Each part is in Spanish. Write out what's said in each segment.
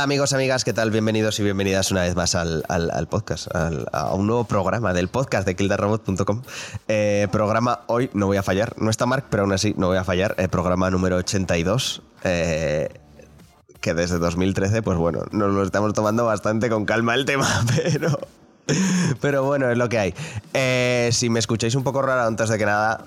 Hola, amigos, amigas, ¿qué tal? Bienvenidos y bienvenidas una vez más al, podcast, a un nuevo programa del podcast de kildarrobot.com. Eh, programa hoy, no voy a fallar, no está Mark, pero aún así no voy a fallar, eh, programa número 82. Eh, que desde 2013, pues bueno, nos lo estamos tomando bastante con calma el tema, pero... Pero bueno, es lo que hay. Eh, si me escucháis un poco raro antes de que nada,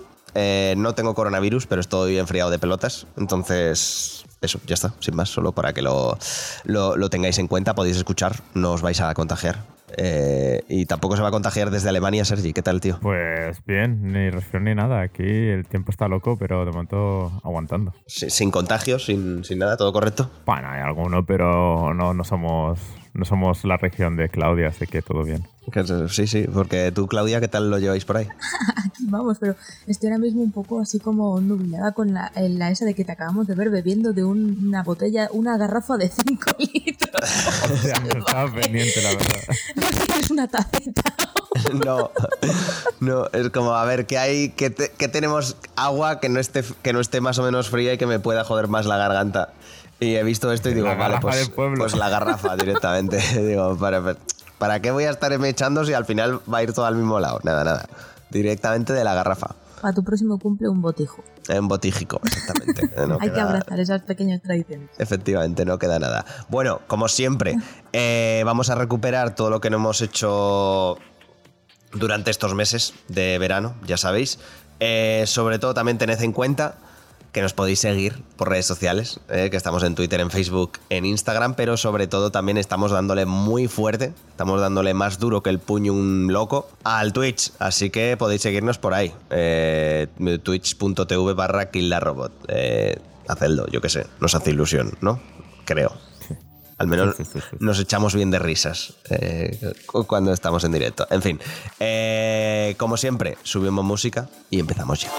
no tengo coronavirus, pero estoy enfriado de pelotas. Entonces, eso, ya está, sin más, solo para que lo, lo, tengáis en cuenta, podéis escuchar, no os vais a contagiar. Eh, y tampoco se va a contagiar desde Alemania, Sergi. ¿Qué tal, tío? Pues bien, ni resfriado ni nada. Aquí el tiempo está loco, pero de momento aguantando. sin contagios, sin, sin, nada, todo correcto. Bueno, hay alguno, pero no, no somos no somos la región de Claudia, así que todo bien. Sí, sí, porque tú, Claudia, ¿qué tal lo lleváis por ahí? Aquí vamos, pero estoy ahora mismo un poco así como nublada con la, la esa de que te acabamos de ver bebiendo de una botella, una garrafa de 5 litros. ya, estaba pendiente, la verdad. No es una tacita. no, no, es como, a ver, ¿qué hay? ¿Qué, tenemos agua que no, esté, que no esté más o menos fría y que me pueda joder más la garganta? Y he visto esto y digo, vale, pues, pues, la garrafa directamente. digo, para, ¿para qué voy a estar echando si al final va a ir todo al mismo lado? Nada, nada. Directamente de la garrafa. Para tu próximo cumple un botijo. Un botíjico, exactamente. Hay que abrazar esas pequeñas tradiciones. Efectivamente, no queda nada. Bueno, como siempre, eh, vamos a recuperar todo lo que no hemos hecho durante estos meses de verano, ya sabéis. Eh, sobre todo también tened en cuenta que nos podéis seguir por redes sociales, eh, que estamos en Twitter, en Facebook, en Instagram, pero sobre todo también estamos dándole muy fuerte, estamos dándole más duro que el puño un loco al Twitch, así que podéis seguirnos por ahí, eh, twitch.tv barra killarrobot. Eh, hacedlo, yo qué sé, nos hace ilusión, ¿no? Creo. Al menos nos echamos bien de risas eh, cuando estamos en directo. En fin, como siempre, subimos música y empezamos ya.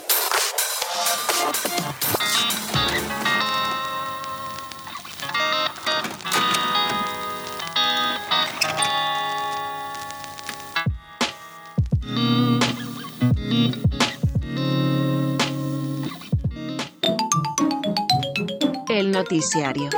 Noticiario.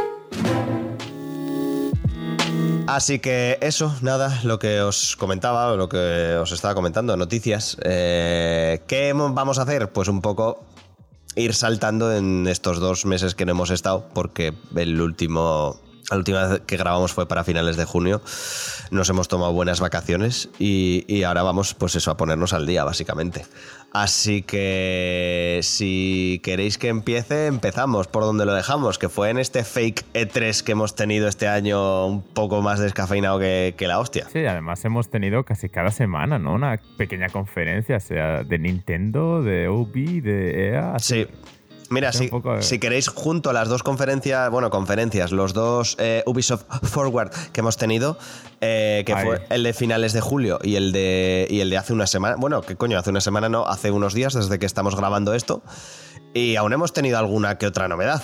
Así que eso, nada, lo que os comentaba, lo que os estaba comentando, noticias. Eh, ¿Qué vamos a hacer? Pues un poco ir saltando en estos dos meses que no hemos estado, porque el último la última vez que grabamos fue para finales de junio. Nos hemos tomado buenas vacaciones y, ahora vamos, pues eso, a ponernos al día, básicamente. Así que si queréis que empiece, empezamos por donde lo dejamos, que fue en este fake E3 que hemos tenido este año un poco más descafeinado que, que la hostia. Sí, además hemos tenido casi cada semana, ¿no? Una pequeña conferencia, sea de Nintendo, de Ubi, de EA. Sí. Mira, si, si, queréis, junto a las dos conferencias, bueno, conferencias, los dos eh, Ubisoft Forward que hemos tenido, eh, que fue el de finales de julio y el de, y el de hace una semana, bueno, ¿qué coño? Hace una semana no, hace unos días desde que estamos grabando esto, y aún hemos tenido alguna que otra novedad.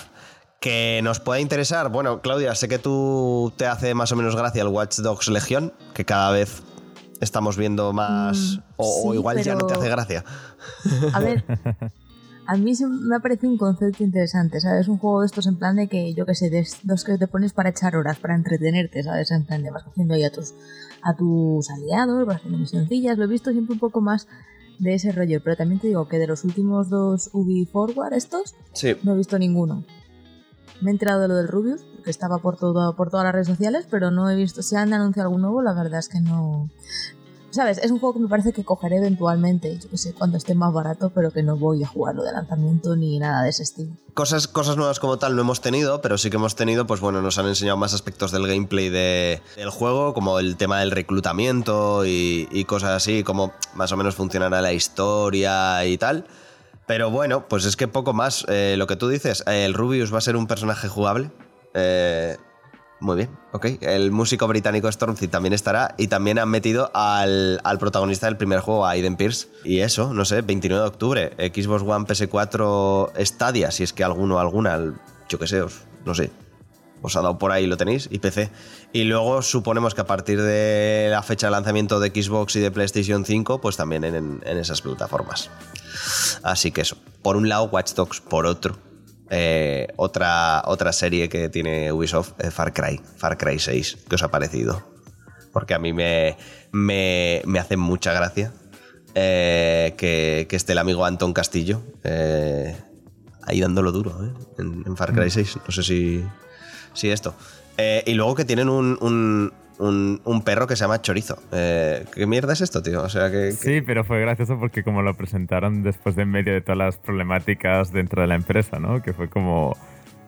Que nos pueda interesar, bueno, Claudia, sé que tú te hace más o menos gracia el Watch Dogs Legion, que cada vez estamos viendo más, mm, o, igual ya no te hace gracia. A ver. a mí me ha parecido un concepto interesante, ¿sabes? Un juego de estos en plan de que, yo qué sé, de dos que te pones para echar horas, para entretenerte, ¿sabes? En plan de vas haciendo ahí a tus, a tus aliados, vas haciendo misioncillas, lo he visto siempre un poco más de ese rollo, pero también te digo que de los últimos dos Ubi Forward estos, no he visto ninguno. Me he enterado de lo del Rubius, que estaba por, todo, por todas las redes sociales, pero no he visto, si han anunciado algún nuevo, la verdad es que no, ¿Sabes? Es un juego que me parece que cogeré eventualmente, yo que sé, cuando esté más barato, pero que no voy a jugarlo de lanzamiento ni nada de ese estilo. Cosas, cosas nuevas como tal no hemos tenido, pero sí que hemos tenido, pues bueno, nos han enseñado más aspectos del gameplay del juego, como el tema del reclutamiento y, cosas así, como más o menos funcionará la historia y tal. Pero bueno, pues es que poco más. Eh, lo que tú dices, el Rubius va a ser un personaje jugable. Eh, muy bien, ok. El músico británico Stormzy también estará y también han metido al, protagonista del primer juego, a Aiden Pierce. Y eso, no sé, 29 de octubre, Xbox One, PS4, Stadia, si es que alguno, alguna, yo qué sé, no sé, os ha dado por ahí, lo tenéis, y PC. Y luego suponemos que a partir de la fecha de lanzamiento de Xbox y de PlayStation 5, pues también en, en esas plataformas. Así que eso, por un lado Watch Dogs, por otro eh, otra, otra serie que tiene Ubisoft, eh, Far Cry, Far Cry 6. ¿Qué os ha parecido? Porque a mí me, me, me hace mucha gracia eh, que, que, esté el amigo Anton Castillo ahí dándolo duro en, en, Far Cry 6. No sé si, si esto. y luego que tienen un, un, perro que se llama Chorizo. Eh, ¿Qué mierda es esto, tío? O sea, que, Sí, pero fue gracioso porque como lo presentaron después de en medio de todas las problemáticas dentro de la empresa, ¿no? Que fue como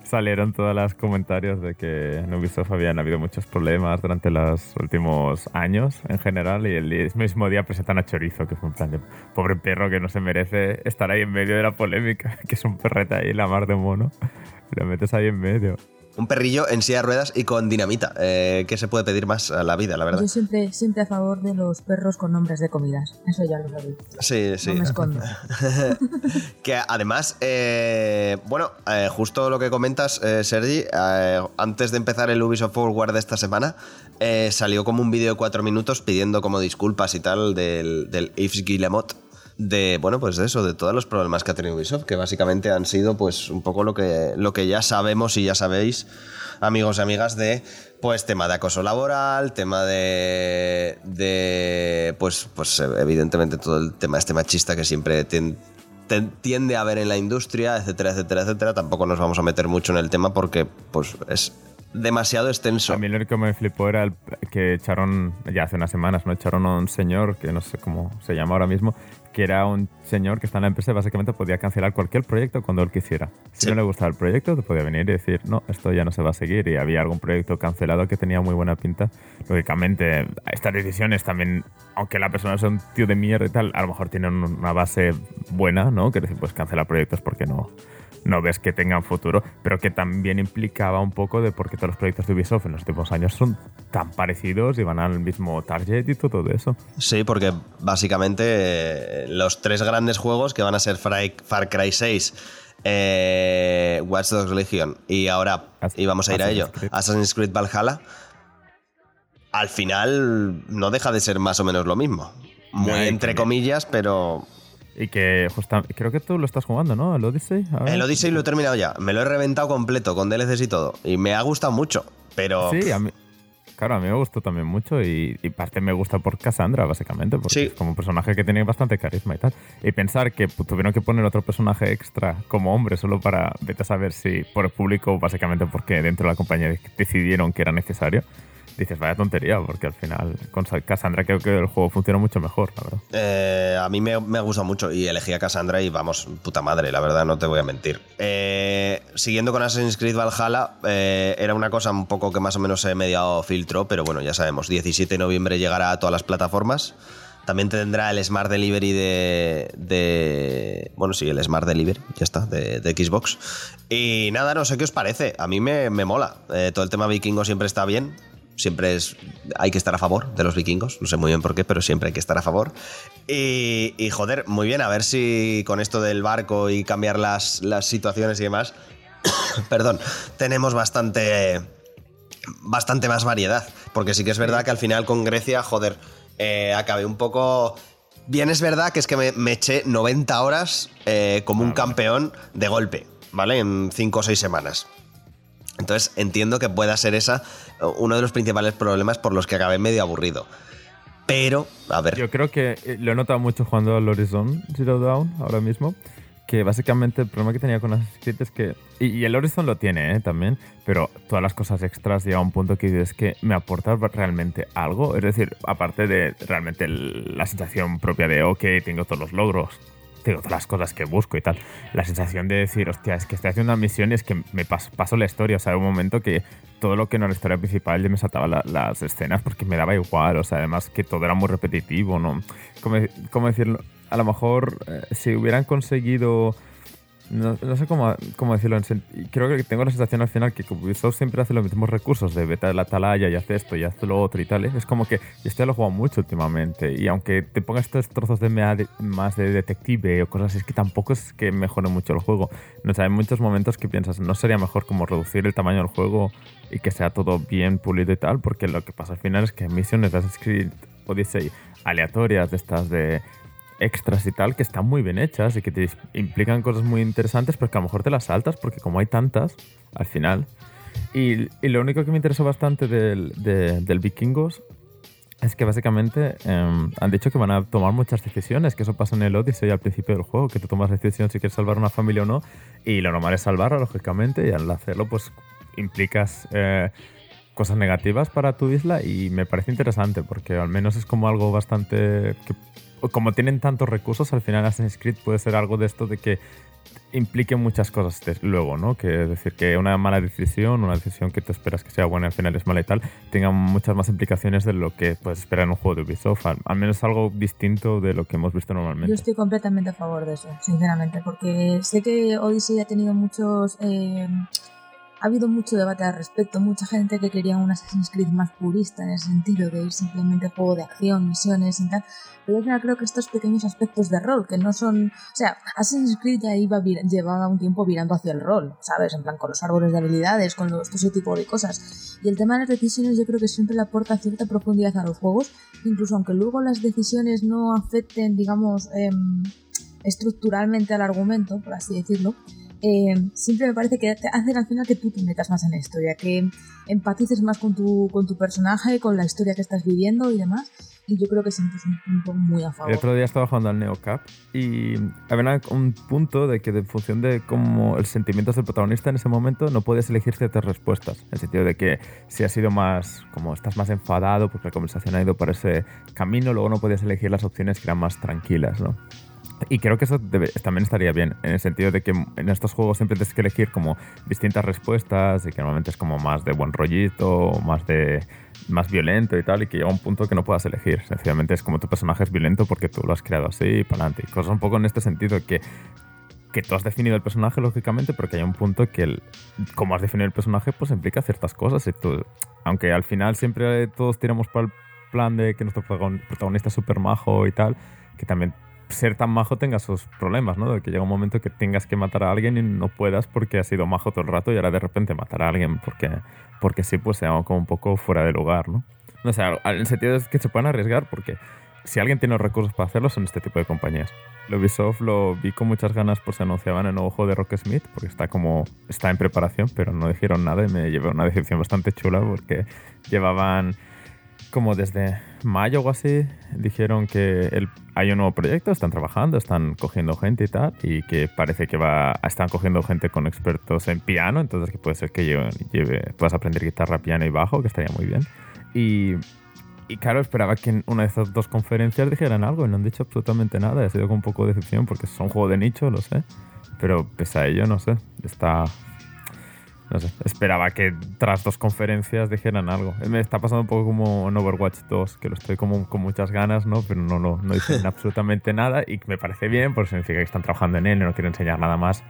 salieron todos los comentarios de que en Ubisoft habían habido muchos problemas durante los últimos años en general y el mismo día presentan a Chorizo, que fue un plan de pobre perro que no se merece estar ahí en medio de la polémica, que es un perrete ahí, la mar de mono, lo metes ahí en medio. Un perrillo en silla de ruedas y con dinamita. Eh, ¿Qué se puede pedir más a la vida, la verdad? Yo siempre, siempre a favor de los perros con nombres de comidas. Eso ya lo sabéis. Sí, sí. No me escondo. que además, eh, bueno, eh, justo lo que comentas, Sergi, antes de empezar el Ubisoft Forward de esta semana, salió como un vídeo de cuatro minutos pidiendo como disculpas y tal del, del Yves Guillemot de, bueno, pues de eso, de todos los problemas que ha tenido Ubisoft, que básicamente han sido pues un poco lo que, lo que ya sabemos y ya sabéis, amigos y amigas, de pues tema de acoso laboral, tema de, de pues, pues evidentemente todo el tema este machista que siempre tiende a haber en la industria, etcétera, etcétera, etcétera. Tampoco nos vamos a meter mucho en el tema porque pues es demasiado extenso. A mí lo que me flipó era el que echaron, ya hace unas semanas, ¿no? Echaron a un señor, que no sé cómo se llama ahora mismo, que era un señor que está en la empresa y básicamente podía cancelar cualquier proyecto cuando él quisiera. Si no le gustaba el proyecto, te podía venir y decir, no, esto ya no se va a seguir. Y había algún proyecto cancelado que tenía muy buena pinta. Lógicamente, estas decisiones también, aunque la persona sea un tío de mierda y tal, a lo mejor tienen una base buena, ¿no? Que decir, pues cancelar proyectos porque no, no ves que tengan futuro, pero que también implicaba un poco de por qué todos los proyectos de Ubisoft en los últimos años son tan parecidos y van al mismo target y todo eso. Sí, porque básicamente eh, los tres grandes juegos que van a ser Far Cry 6, eh, Watch Dogs Legion y ahora, y vamos a ir a ello, Assassin's Creed Valhalla, al final no deja de ser más o menos lo mismo. Muy entre comillas, pero y que creo que tú lo estás jugando, ¿no? El Odyssey. El Odyssey lo he terminado ya. Me lo he reventado completo con DLCs y todo. Y me ha gustado mucho. Pero. Sí, a mí. Claro, a mí me gustó también mucho y, y parte me gusta por Cassandra, básicamente, porque es como un personaje que tiene bastante carisma y tal. Y pensar que tuvieron que poner otro personaje extra como hombre solo para, vete a saber si por el público, básicamente porque dentro de la compañía decidieron que era necesario, dices, vaya tontería, porque al final con Cassandra creo que el juego funciona mucho mejor, la verdad. Eh, a mí me, me, ha gustado mucho y elegí a Cassandra y vamos, puta madre, la verdad, no te voy a mentir. Eh, siguiendo con Assassin's Creed Valhalla, eh, era una cosa un poco que más o menos he mediado filtro, pero bueno, ya sabemos, 17 de noviembre llegará a todas las plataformas. También tendrá el Smart Delivery de, Bueno, sí, el Smart Delivery, ya está, de, de, Xbox. Y nada, no sé qué os parece. A mí me, me mola. todo el tema vikingo siempre está bien siempre es, hay que estar a favor de los vikingos, no sé muy bien por qué, pero siempre hay que estar a favor. Y, joder, muy bien, a ver si con esto del barco y cambiar las, las situaciones y demás, perdón, tenemos bastante, bastante más variedad, porque sí que es verdad que al final con Grecia, joder, eh, acabé un poco... Bien es verdad que es que me, eché 90 horas eh, como un campeón de golpe, ¿vale? En 5 o 6 semanas. Entonces entiendo que pueda ser esa uno de los principales problemas por los que acabé medio aburrido. Pero, a ver. Yo creo que eh, lo he notado mucho jugando al Horizon Zero Dawn ahora mismo. Que básicamente el problema que tenía con Assassin's Creed es que. Y, el Horizon lo tiene ¿eh? también. Pero todas las cosas extras llega a un punto que dices que me aporta realmente algo. Es decir, aparte de realmente la sensación propia de, ok, tengo todos los logros, tengo todas las cosas que busco y tal. La sensación de decir, hostia, es que estoy haciendo una misión y es que me paso, la historia. O sea, un momento que todo lo que no era la historia principal ya me saltaba las escenas porque me daba igual. O sea, además que todo era muy repetitivo, ¿no? ¿Cómo, decirlo? A lo mejor eh, si hubieran conseguido no, sé cómo, cómo decirlo. Creo que tengo la sensación al final que Ubisoft siempre hace los mismos recursos de vete a la atalaya y hace esto y hace lo otro y tal. ¿eh? Es como que este lo he jugado mucho últimamente. Y aunque te pongas estos trozos de más de detective o cosas así, es que tampoco es que mejore mucho el juego. No hay muchos momentos que piensas, ¿no sería mejor como reducir el tamaño del juego y que sea todo bien pulido y tal? Porque lo que pasa al final es que misiones de Assassin's Creed Odyssey aleatorias de estas de extras y tal que están muy bien hechas y que te implican cosas muy interesantes, pero que a lo mejor te las saltas porque como hay tantas, al final. Y, lo único que me interesó bastante del, del Vikingos es que básicamente em, han dicho que van a tomar muchas decisiones, que eso pasa en el Odyssey al principio del juego, que tú tomas decisión si quieres salvar una familia o no, y lo normal es salvarla, lógicamente, y al hacerlo, pues implicas eh, cosas negativas para tu isla, y me parece interesante, porque al menos es como algo bastante... como tienen tantos recursos, al final Assassin's Creed puede ser algo de esto de que implique muchas cosas luego, ¿no? Que es decir, que una mala decisión, una decisión que tú esperas que sea buena al final es mala y tal, tenga muchas más implicaciones de lo que puedes esperar en un juego de Ubisoft. Al, menos algo distinto de lo que hemos visto normalmente. Yo estoy completamente a favor de eso, sinceramente, porque sé que Odyssey ha tenido muchos... Eh, ha habido mucho debate al respecto, mucha gente que quería un Assassin's Creed más purista en el sentido de ir simplemente juego de acción, misiones y tal, pero yo creo que estos pequeños aspectos de rol, que no son... O sea, Assassin's Creed ya iba llevaba un tiempo virando hacia el rol, ¿sabes? En plan, con los árboles de habilidades, con los, todo ese tipo de cosas. Y el tema de las decisiones yo creo que siempre le aporta cierta profundidad a los juegos, incluso aunque luego las decisiones no afecten, digamos, em, estructuralmente al argumento, por así decirlo, eh, siempre me parece que hacen al final que tú te metas más en la historia, que empatices más con tu, con tu personaje, con la historia que estás viviendo y demás. Y yo creo que siempre es un punto muy a favor. El otro día estaba jugando al NeoCap y había un punto de que, en función de cómo el sentimiento del protagonista en ese momento, no puedes elegir ciertas respuestas. En el sentido de que si has sido más, como estás más enfadado porque la conversación ha ido por ese camino, luego no podías elegir las opciones que eran más tranquilas, ¿no? Y creo que eso también estaría bien, en el sentido de que en estos juegos siempre tienes que elegir como distintas respuestas y que normalmente es como más de buen rollito, más de más violento y tal, y que llega un punto que no puedas elegir. Sencillamente es como tu personaje es violento porque tú lo has creado así y para adelante. Y cosas un poco en este sentido que que tú has definido el personaje, lógicamente, porque hay un punto que, el, como has definido el personaje, pues implica ciertas cosas. Y tú, aunque al final siempre todos tiramos para el plan de que nuestro protagonista es súper majo y tal, que también ser tan majo tenga sus problemas, ¿no? De que llega un momento que tengas que matar a alguien y no puedas porque has sido majo todo el rato y ahora de repente matar a alguien porque, porque sí, pues se como un poco fuera de lugar, ¿no? No sé, en el sentido es que se pueden arriesgar porque si alguien tiene los recursos para hacerlo son este tipo de compañías. Lo Ubisoft lo vi con muchas ganas por se anunciaban el nuevo juego de Rock Smith porque está como está en preparación, pero no dijeron nada y me llevé una decepción bastante chula porque llevaban como desde mayo o así, dijeron que hay un nuevo proyecto, están trabajando, están cogiendo gente y tal, y que parece que va, están cogiendo gente con expertos en piano, entonces que puede ser que lleve, puedas aprender guitarra, piano y bajo, que estaría muy bien. Y, y claro, esperaba que en una de estas dos conferencias dijeran algo y no han dicho absolutamente nada. Ha sido con un poco de decepción porque es un juego de nicho, lo sé. Pero pese a ello, no sé, está no sé, esperaba que tras dos conferencias dijeran algo. Me está pasando un poco como en Overwatch 2, que lo estoy como con muchas ganas, ¿no? Pero no, no, no dicen absolutamente nada y me parece bien, porque significa que están trabajando en él y no quieren enseñar nada más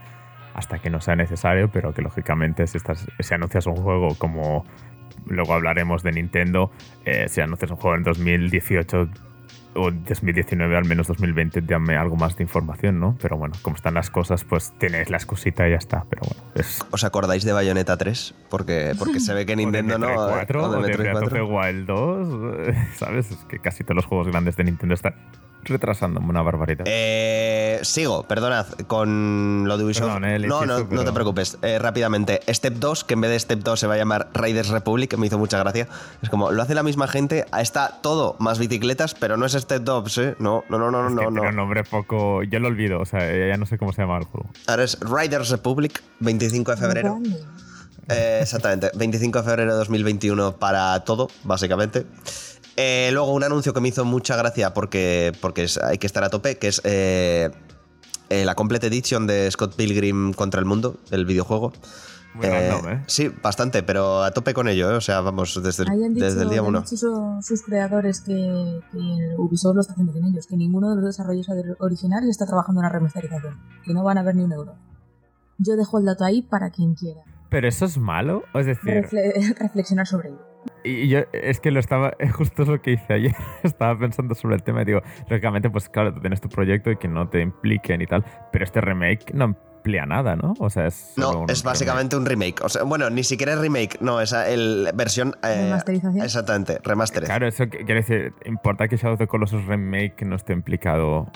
hasta que no sea necesario, pero que lógicamente si, estás, si anuncias un juego como luego hablaremos de Nintendo, eh, si anuncias un juego en 2018 o 2019, al menos 2020, dame algo más de información, ¿no? Pero bueno, como están las cosas, pues tienes la excusita y ya está. Pero bueno, ¿Os acordáis de Bayonetta 3? Porque, porque se ve que Nintendo no. 4, o de, of the Wild 2, ¿sabes? Es que casi todos los juegos grandes de Nintendo están retrasándome una barbaridad. Eh, sigo, perdonad, con lo de Ubisoft. Eh, no, no, no te preocupes. Eh, rápidamente, Step 2, que en vez de Step 2 se va a llamar Raiders Republic, que me hizo mucha gracia. Es como, lo hace la misma gente, está todo más bicicletas, pero no es Step 2, ¿eh? No, no, no, no, es no. Que no. Tiene un nombre poco. Yo lo olvido, o sea, ya no sé cómo se llama el juego. Ahora es Raiders Republic, 25 de febrero. exactamente, 25 de febrero de 2021 para todo, básicamente. Eh, luego un anuncio que me hizo mucha gracia porque, porque hay que estar a tope, que es eh, eh, la Complete Edition de Scott Pilgrim contra el Mundo, el videojuego. Muy random, ¿eh? Sí, bastante, pero a tope con ello, o sea, vamos, desde, el, desde el día uno. Han sus creadores que, que, Ubisoft lo está haciendo con ellos, que ninguno de los desarrolladores originales está trabajando en la remasterización, que no van a ver ni un euro. Yo dejo el dato ahí para quien quiera. ¿Pero eso es malo? Es decir... reflexionar sobre ello. Y yo, es que lo estaba, justo es lo que hice ayer, estaba pensando sobre el tema y digo, lógicamente, pues claro, tú tienes tu proyecto y que no te impliquen y tal, pero este remake no amplía nada, ¿no? O sea, es... No, es básicamente un remake. O sea, bueno, ni siquiera es remake, no, es el versión... Eh, Remasterización. Exactamente, remaster. Claro, eso quiere decir, importa que Shadow of the Colossus Remake no esté implicado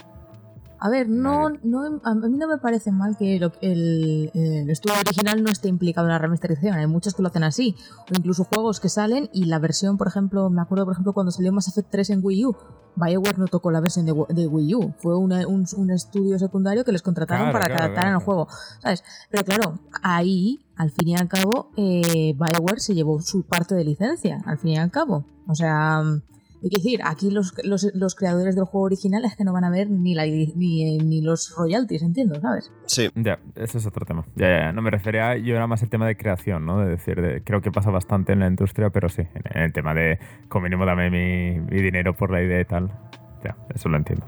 A ver, no, no, a mí no me parece mal que el, el, el, estudio original no esté implicado en la remasterización. Hay muchos que lo hacen así. O incluso juegos que salen y la versión, por ejemplo, me acuerdo, por ejemplo, cuando salió Mass Effect 3 en Wii U, Bioware no tocó la versión de, de Wii U. Fue una, un, un, estudio secundario que les contrataron Claro, para claro, que adaptaran claro, el juego. ¿Sabes? Pero claro, ahí, al fin y al cabo, eh, Bioware se llevó su parte de licencia, al fin y al cabo. O sea, hay que decir, aquí los, los, los creadores del juego original es que no van a ver ni, la, ni, ni los royalties, entiendo, ¿sabes? Sí. Ya, ese es otro tema. Ya, ya, ya. No me refería, yo era más el tema de creación, ¿no? De decir, de- creo que pasa bastante en la industria, pero sí, en, en el tema de, como mínimo, dame mi, mi dinero por la idea y tal. Ya, eso lo entiendo.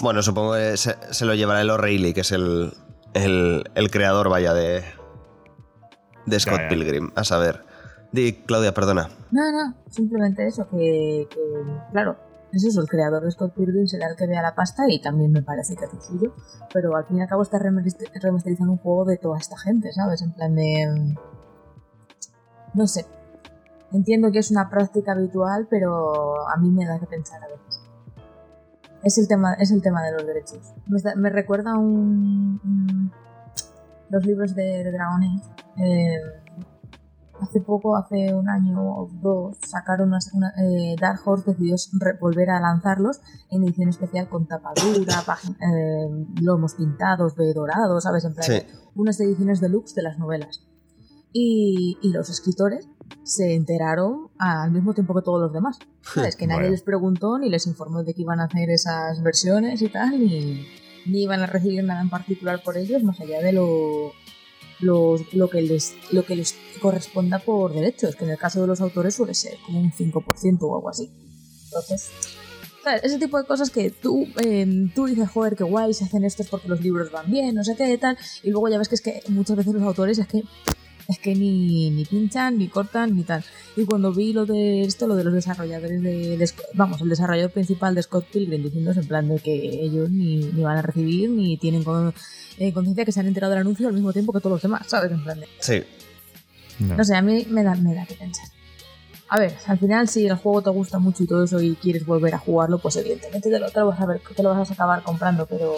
Bueno, supongo que se, se lo llevará el O'Reilly, que es el, el, el creador, vaya, de, de Scott ya. Pilgrim. A saber. Di, Claudia, perdona. No, no, simplemente eso, que, que, claro, es eso, el creador de Scott Pilgrim será el que vea la pasta y también me parece que es suyo, pero al fin y al cabo está remaster- remasterizando un juego de toda esta gente, ¿sabes? En plan de... No sé. Entiendo que es una práctica habitual, pero a mí me da que pensar a veces. Es el tema, es el tema de los derechos. Me, da- me recuerda un, un- los libros de, de Dragon Age. eh, hace poco, hace un año o dos, sacaron unas- una, eh, Dark Horse decidió volver a lanzarlos en edición especial con tapadura, eh, lomos pintados de dorado, ¿sabes? En plan, Sí. unas ediciones deluxe de las novelas. Y, y los escritores se enteraron al mismo tiempo que todos los demás. ¿Sabes? Que nadie Bueno. les preguntó ni les informó de que iban a hacer esas versiones y tal, ni, ni iban a recibir nada en particular por ellos, más allá de lo, los- lo, que les, lo que les corresponda por derechos, que en el caso de los autores suele ser como un 5% o algo así. Entonces, ¿sabes? ese tipo de cosas que tú, eh, tú dices, joder, qué guay, se hacen estos porque los libros van bien, no sé qué, tal, y luego ya ves que es que muchas veces los autores es que es que ni, ni pinchan, ni cortan, ni tal. Y cuando vi lo de esto, lo de los desarrolladores de, de vamos, el desarrollador principal de Scott Pilgrim diciéndose en plan de que ellos ni, ni van a recibir, ni tienen con- eh, conciencia que se han enterado del anuncio al mismo tiempo que todos los demás, ¿sabes? En plan de, Sí. No. no sé, a mí me da, me da que pensar. A ver, al final si el juego te gusta mucho y todo eso y quieres volver a jugarlo, pues evidentemente te lo, te lo vas a ver, te lo vas a acabar comprando, pero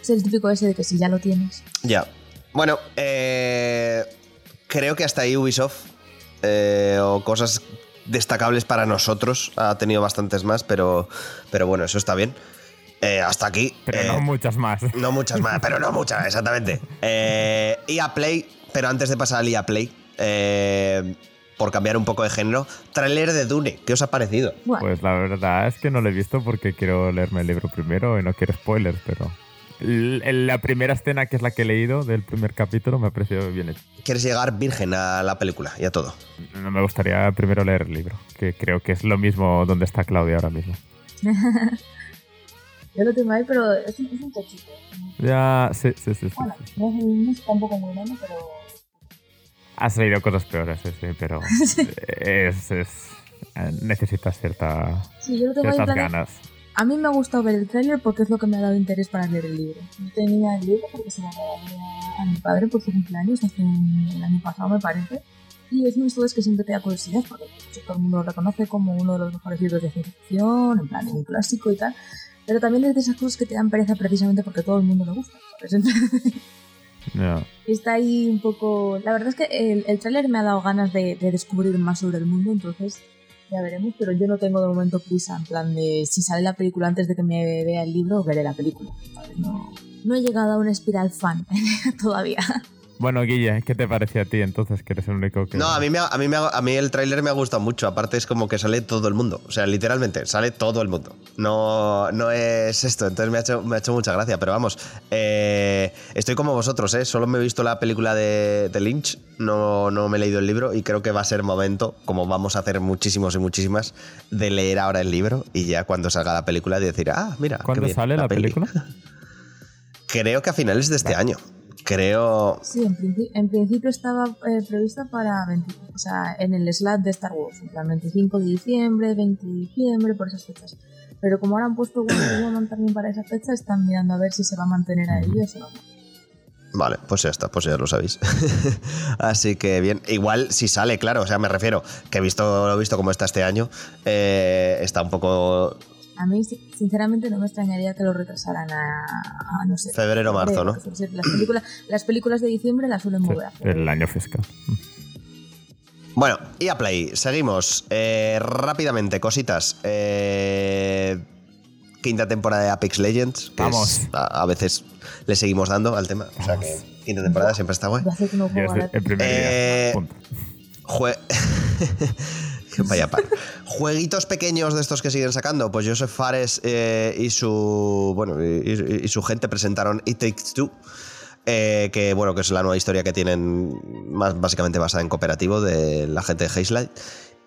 es el típico ese de que si ya lo tienes. Ya. Bueno, eh, creo que hasta ahí Ubisoft eh, o cosas destacables para nosotros ha tenido bastantes más, pero, pero bueno, eso está bien. Eh, hasta aquí. Pero eh, no muchas más. no muchas más, pero no muchas, exactamente. Eh, EA Play, pero antes de pasar al EA Play, eh, por cambiar un poco de género, tráiler de Dune, ¿qué os ha parecido? Pues la verdad es que no lo he visto porque quiero leerme el libro primero y no quiero spoilers, pero la primera escena, que es la que he leído del primer capítulo, me ha parecido bien hecho. ¿Quieres llegar virgen a la película y a todo? No me gustaría primero leer el libro, que creo que es lo mismo donde está Claudia ahora mismo. yo lo tengo ahí, pero es un, es un tochito. Ya, sí, sí, sí. sí, Bueno, sí. no es, no es tampoco muy bueno, pero... Has leído cosas peores, sí, sí, pero es, es- eh, necesitas cierta, Sí, yo lo tengo ahí en ciertas de- ganas. A mí me ha gustado ver el tráiler porque es lo que me ha dado interés para leer el libro. Yo tenía el libro porque se lo regalé a- mi padre por su cumpleaños hace el año pasado, me parece. Y es de estos que siempre te da curiosidad porque pues, todo el mundo lo reconoce como uno de los mejores libros de ciencia ficción, en plan un clásico y tal. Pero también es de esas cosas que te dan pereza precisamente porque todo el mundo le gusta. Ya. está ahí un poco... La verdad es que el, el tráiler me ha dado ganas de, de descubrir más sobre el mundo, entonces ya veremos, pero yo no tengo de momento prisa, en plan de si sale la película antes de que me vea el libro, veré la película. no he llegado a una espiral fan todavía. Bueno, Guille, ¿qué te parece a ti entonces, que eres el único que... No, a mí, me a mí, me a mí el tráiler me ha gustado mucho. Aparte es como que sale todo el mundo. O sea, literalmente, sale todo el mundo. No, no es esto. Entonces me ha hecho, me ha hecho mucha gracia. Pero vamos, eh, estoy como vosotros, ¿eh? Solo me he visto la película de, de Lynch. No, no me he leído el libro. Y creo que va a ser momento, como vamos a hacer muchísimos y muchísimas, de leer ahora el libro. Y ya cuando salga la película, de decir, ah, mira. ¿Cuándo bien, sale la, peli". película? Creo que a finales de este año. Creo. Sí, en, en principio estaba eh, prevista para 20 o sea, en el slot de Star Wars, en plan 25 de diciembre, 20 de diciembre, por esas fechas. Pero como ahora han puesto Wonder Woman también para esa fecha, están mirando a ver si se va a mantener a ellos o no. Vale, pues ya está, pues ya lo sabéis. Así que bien, igual si sale, claro, o sea, me refiero que he visto, lo he visto como está este año, eh, está un poco A mí, si- sinceramente, no me extrañaría que lo retrasaran a, a, no sé. Febrero, marzo, ¿no? Las películas, las películas de diciembre las suelen Sí, mover. a febrero. el año fiscal. Bueno, y a Play, seguimos. Eh, rápidamente, cositas. Eh, quinta temporada de Apex Legends. que Vamos. es- a, a veces le seguimos dando al tema. O sea que quinta temporada siempre está guay. El primer Eh, día. Punto. Jue- Vaya par. Jueguitos pequeños de estos que siguen sacando. Pues Joseph Fares eh, y su. Bueno, y, su gente presentaron It Takes Two. eh, que bueno, que es la nueva historia que tienen más básicamente basada en cooperativo de la gente de Hazelight.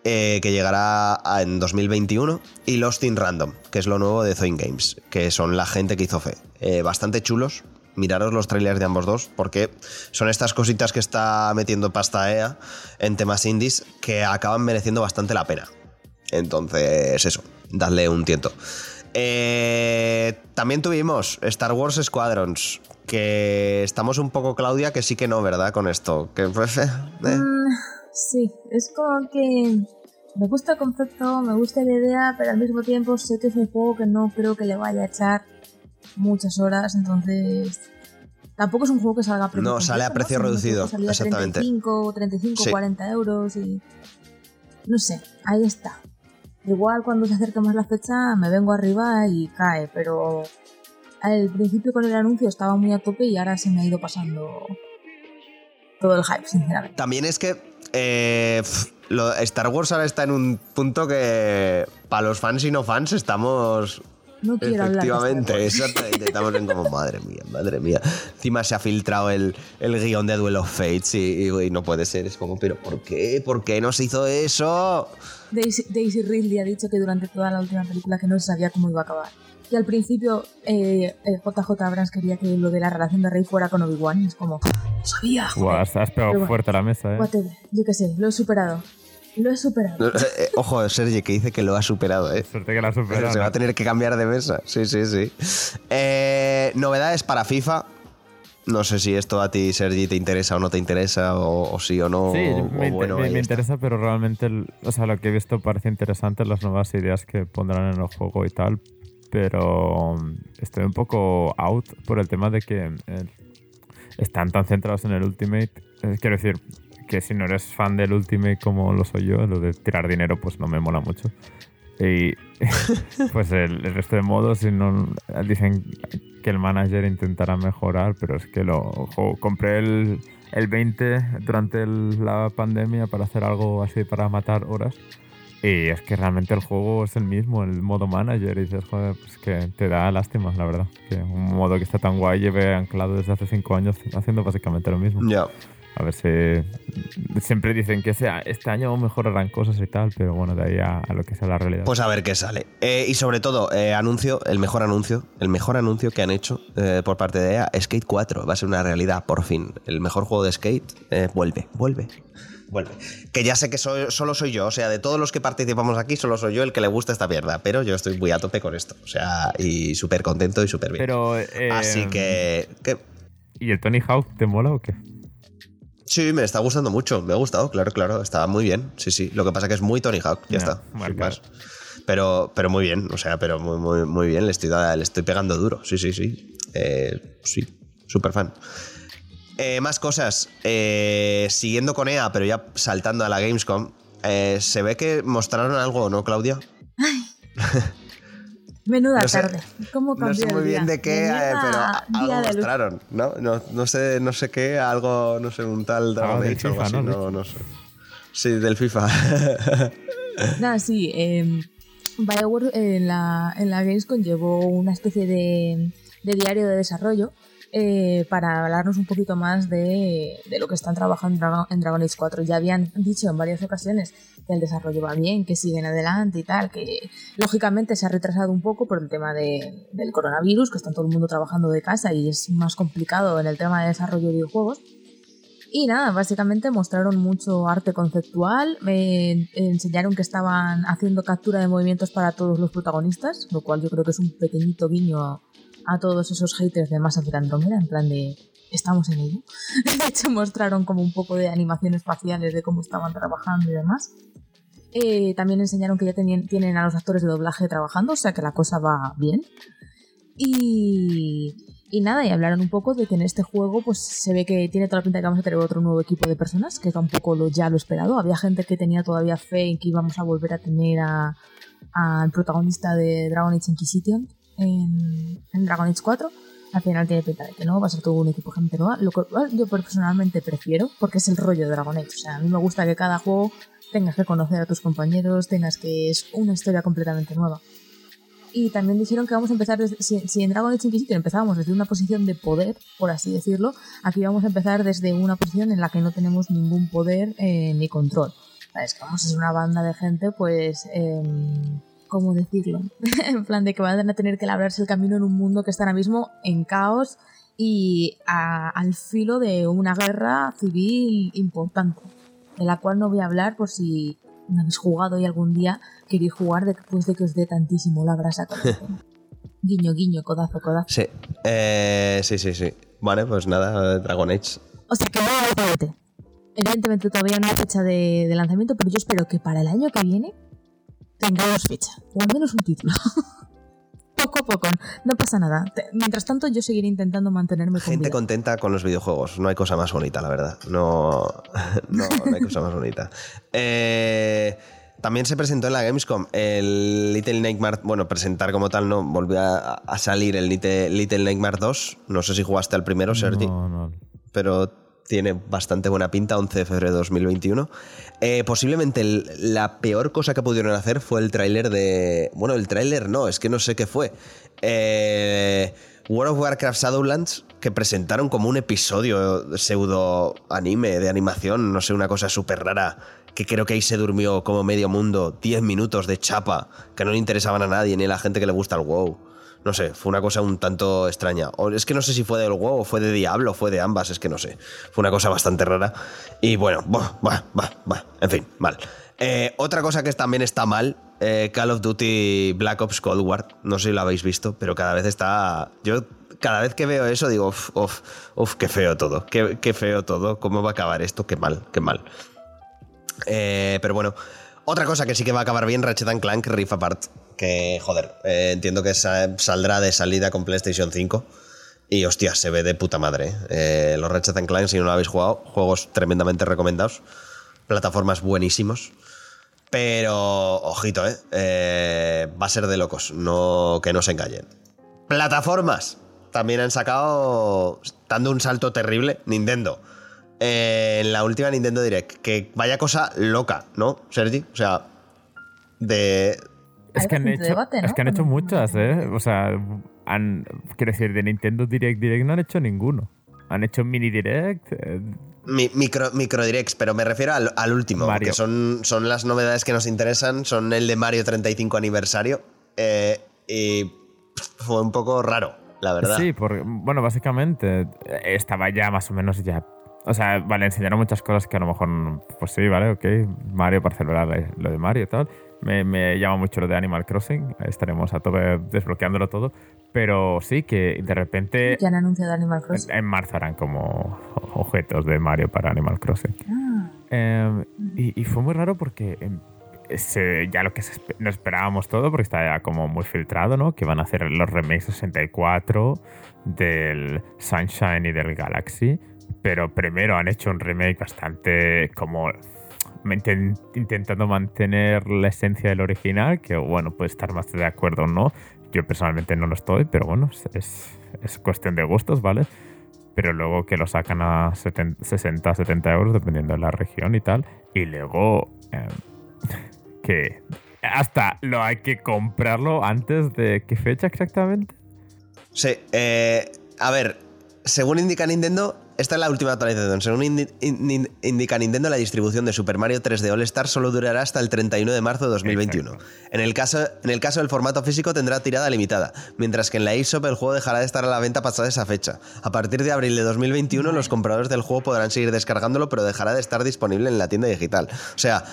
eh, que llegará en 2021 y Lost in Random, que es lo nuevo de Zoin Games, que son la gente que hizo Fe. Bastante chulos, miraros los trailers de ambos dos, porque son estas cositas que está metiendo pasta EA en temas indies que acaban mereciendo bastante la pena. Entonces, eso, dadle un tiento. Eh, también tuvimos Star Wars Squadrons, que estamos un poco, Claudia, que sí que no, ¿verdad? Con esto. Que, eh, eh. Mm, sí, es como que me gusta el concepto, me gusta la idea, pero al mismo tiempo sé que es un juego que no creo que le vaya a echar muchas horas, entonces tampoco es un juego que salga a precio No, sale a precio reducido, exactamente. 35, 35, Sí. 40 euros y no sé, ahí está. Igual cuando se acerque más la fecha me vengo arriba y cae, pero al principio con el anuncio estaba muy a tope y ahora se me ha ido pasando todo el hype, sinceramente. También es que eh, Star Wars ahora está en un punto que para los fans y no fans estamos No quiero hablar Efectivamente, Wars. exactamente. Estamos en como, madre mía, madre mía. Encima se ha filtrado el, el guion de Duel of Fates y, y- y no puede ser. Es como, ¿pero por qué? ¿Por qué no se hizo eso? Daisy, Daisy Ridley ha dicho que durante toda la última película que no se sabía cómo iba a acabar. Y al principio eh, eh, JJ Abrams quería que lo de la relación de Rey fuera con Obi-Wan. Es como, "No sabía, joder". Buah, has, has pegado Pero bueno, fuerte a la mesa, ¿eh? Whatever, yo qué sé, lo he superado. Lo he superado. Eh, eh, Ojo, Sergi, que dice que lo ha superado, ¿eh? Suerte que has Pero superado. se va a ¿no? tener que cambiar de mesa. Sí, sí, sí. Eh, novedades para FIFA. No sé si esto a ti, Sergi, te interesa o no te interesa, o, o sí o no. Sí, o, me, o bueno, me- ahí me está. interesa, pero realmente el- o sea, lo que he visto parece interesante, las nuevas ideas que pondrán en el juego y tal, pero mm, estoy un poco out por el tema de que eh, están tan centrados en el Ultimate. Eh, quiero decir, que si no eres fan del Ultimate como lo soy yo, lo de tirar dinero pues no me mola mucho. Y pues el, el resto de modos, no, dicen que el manager intentará mejorar, pero es que lo jo, compré el, el 20 durante el- la pandemia para hacer algo así para matar horas. Y es que realmente el juego es el mismo, el modo manager. Y dices, joder, pues que te da lástima, la verdad. Que un modo que está tan guay lleve anclado desde hace 5 años haciendo básicamente lo mismo. Ya. A ver si. Siempre dicen que sea, este año mejorarán cosas y tal, pero bueno, de ahí a, a lo que sea la realidad. Pues a ver qué sale. Eh, y sobre todo, eh, anuncio, el mejor anuncio, el mejor anuncio que han hecho eh, por parte de EA, Skate 4. Va a ser una realidad, por fin. El mejor juego de skate vuelve, vuelve. Vuelve. Que ya sé que soy- solo soy yo, o sea, de todos los que participamos aquí, solo soy yo el que le gusta esta mierda, pero yo estoy muy a tope con esto, o sea, y súper contento y súper bien. pero. Así que, que ¿Y el Tony Hawk te mola o qué? Sí, me está gustando mucho, me ha gustado, claro, claro, está muy bien, sí, sí. Lo que pasa que es muy Tony Hawk, ya está, sin más. Pero, pero muy bien, o sea, pero muy, muy, muy bien, le estoy, le estoy pegando duro, sí, sí, sí. Eh, sí, súper fan. Eh, más cosas, eh, siguiendo con EA, pero ya saltando a la Gamescom, eh, se ve que mostraron algo, ¿no, Claudia? Menuda No sé- tarde. ¿Cómo No sé muy el bien de qué, eh, pero algo de mostraron, ¿no? No, no sé, no sé qué, algo, no sé, un tal Dragon Algo del Age o algo FIFA, así, ¿no? no, no sé. Sí, del FIFA. Nada, sí. Eh, Bioware en la, en la Gamescom llevó una especie de, de diario de desarrollo eh, para hablarnos un poquito más de, de lo que están trabajando en Dragon, en Dragon Age 4. Ya habían dicho en varias ocasiones que el desarrollo va bien, que siguen adelante y tal, que lógicamente se ha retrasado un poco por el tema de- del coronavirus, que está todo el mundo trabajando de casa y es más complicado en el tema de desarrollo de videojuegos. Y nada, básicamente mostraron mucho arte conceptual, me enseñaron que estaban haciendo captura de movimientos para todos los protagonistas, lo cual yo creo que es un pequeñito guiño a todos esos haters de Mass Effect Andromeda, en plan de estamos en ello. De hecho mostraron como un poco de animaciones faciales de cómo estaban trabajando y demás. Eh, también enseñaron que ya tienen a los actores de doblaje trabajando, o sea que la cosa va bien. Y, y nada, y hablaron un poco de que en este juego pues se ve que tiene toda la pinta de que vamos a tener otro nuevo equipo de personas, que tampoco lo, ya lo esperado. Había gente que tenía todavía fe en que íbamos a volver a tener al protagonista de Dragon Age Inquisition en, en Dragon Age 4 al final tiene pinta de que no, va a ser todo un equipo gente nueva, lo que yo personalmente prefiero, porque es el rollo de Dragon Age. O sea, a mí me gusta que cada juego tengas que conocer a tus compañeros, tengas que es una historia completamente nueva. Y también dijeron que vamos a empezar, desde, si, en Dragon Age Inquisition empezábamos desde una posición de poder, por así decirlo, aquí vamos a empezar desde una posición en la que no tenemos ningún poder eh, ni control. Es que vamos a ser una banda de gente, pues, eh, ¿cómo decirlo? en plan de que van a tener que labrarse el camino en un mundo que está ahora mismo en caos y al filo de una guerra civil importante, de la cual no voy a hablar por si no habéis jugado y algún día queréis jugar después de que os dé tantísimo la brasa. guiño, guiño, codazo, codazo. Sí, eh, sí, sí, sí. Vale, pues nada, Dragon Age. O sea que no hay Evidentemente todavía no hay fecha de lanzamiento, pero yo espero que para el año que viene tengamos fecha, o al menos un título. poco a poco, no pasa nada. Mientras tanto, yo seguiré intentando mantenerme con Gente contenta con los videojuegos, no hay cosa más bonita, la verdad. No, no, hay cosa más bonita. Eh, también se presentó en la Gamescom el Little Nightmare, bueno, presentar como tal no, volvió a, salir el Little, Little Nightmare 2. No sé si jugaste al primero, Sergi. No, no. Pero tiene bastante buena pinta, 11 de febrero de 2021. Eh, posiblemente la peor cosa que pudieron hacer fue el tráiler de... Bueno, el tráiler no, es que no sé qué fue. Eh, World of Warcraft Shadowlands, que presentaron como un episodio pseudo anime, de animación, no sé, una cosa súper rara, que creo que ahí se durmió como medio mundo, 10 minutos de chapa, que no le interesaban a nadie, ni a la gente que le gusta el WoW. No sé, fue una cosa un tanto extraña. O es que no sé si fue del WoW fue de Diablo o fue de ambas, es que no sé. Fue una cosa bastante rara. Y bueno, bah, bah, bah, en fin, mal. Eh, otra cosa que también está mal, eh, Call of Duty Black Ops Cold War. No sé si lo habéis visto, pero cada vez está... Yo cada vez que veo eso digo, uff, uff, uff, qué feo todo, qué, qué, feo todo, cómo va a acabar esto, qué mal, qué mal. Eh, pero bueno, otra cosa que sí que va a acabar bien, Ratchet Clank Rift Apart que, joder, eh, entiendo que saldrá de salida con PlayStation 5. Y hostia, se ve de puta madre. Eh, los Ratchet Clank, si no lo habéis jugado, juegos tremendamente recomendados. Plataformas buenísimos. Pero, ojito, ¿eh? ¿eh? Va a ser de locos, no, que no se engañen. Plataformas. También han sacado, dando un salto terrible, Nintendo. En la última Nintendo Direct. Que vaya cosa loca, ¿no, Sergi? O sea, de, es que han hecho, es que han hecho muchas, ¿eh? O sea, han, quiero decir, de Nintendo Direct Direct no han hecho ninguno. Han hecho mini direct. Eh, micro, micro directs, pero me refiero al, último, que son, son las novedades que nos interesan, son el de Mario 35 aniversario. Eh, y fue un poco raro, la verdad. Sí, porque, bueno, básicamente estaba ya más o menos ya. O sea, vale, enseñaron muchas cosas que a lo mejor, pues sí, vale, ok, Mario para celebrar lo de Mario y tal me, llama mucho lo de Animal Crossing. Estaremos a tope desbloqueándolo todo. Pero sí que de repente. ¿Qué han anunciado Animal Crossing? En, marzo harán como objetos de Mario para Animal Crossing. Ah. Em, y, fue muy raro porque em, ya lo que no esperábamos todo, porque está ya como muy filtrado, ¿no? Que van a hacer los remakes 64 del Sunshine y del Galaxy. Pero primero han hecho un remake bastante como intentando mantener la esencia del original, que bueno, puede estar más de acuerdo o no. Yo personalmente no lo estoy, pero bueno, es, es cuestión de gustos, ¿vale? Pero luego que lo sacan a 60, 70 euros, dependiendo de la región y tal. Y luego em, que hasta lo hay que comprarlo antes de qué fecha exactamente. Sí, eh, a ver, según indica Nintendo, esta es la última actualización. Según indica Nintendo, la distribución de Super Mario 3D All Star solo durará hasta el 31 de marzo de 2021. En el, caso, en el caso del formato físico tendrá tirada limitada, mientras que en la eShop el juego dejará de estar a la venta pasada esa fecha. A partir de abril de 2021 los compradores del juego podrán seguir descargándolo, pero dejará de estar disponible en la tienda digital. O sea,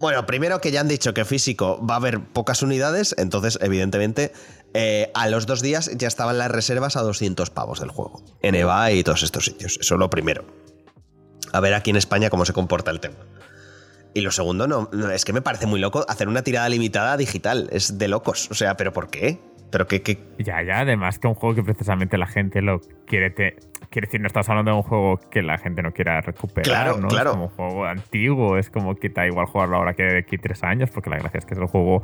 bueno, primero que ya han dicho que físico va a haber pocas unidades, entonces evidentemente eh, a los dos días ya estaban las reservas a 200 pavos del juego. En EVA y todos estos sitios. Eso es lo primero. A ver aquí en España cómo se comporta el tema. Y lo segundo, no, no, es que me parece muy loco hacer una tirada limitada digital. Es de locos. O sea, ¿pero por qué? Pero que, que Ya, ya, además que un juego que precisamente la gente lo quiere. Te, quiere decir, no estamos hablando de un juego que la gente no quiera recuperar. Claro, ¿no? claro. Es como un juego antiguo, es como que da igual jugarlo ahora que de aquí tres años, porque la gracia es que es un juego.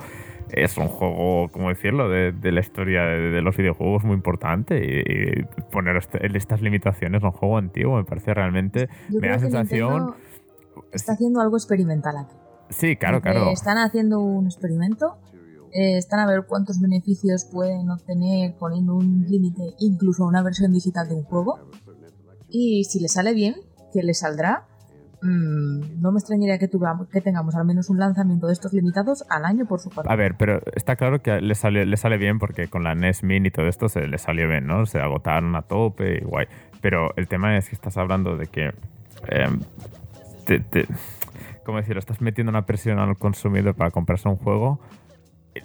Es un juego, ¿cómo decirlo?, de, de la historia de, de los videojuegos muy importante. Y, y poner este- estas limitaciones a un juego antiguo me parece realmente. Yo me da que sensación. Está haciendo algo experimental aquí. Sí, claro, claro. Están haciendo un experimento, eh, están a ver cuántos beneficios pueden obtener poniendo un límite, incluso a una versión digital de un juego. Y si le sale bien, que le saldrá, mm, no me extrañaría que, tengamos al menos un lanzamiento de estos limitados al año por su parte. A ver, pero está claro que le sale, le sale bien porque con la NES Mini y todo esto se le salió bien, ¿no? Se agotaron a tope y. Pero el tema es que estás hablando de que. te- te- ¿Cómo decirlo? Estás metiendo una presión al consumidor para comprarse un juego.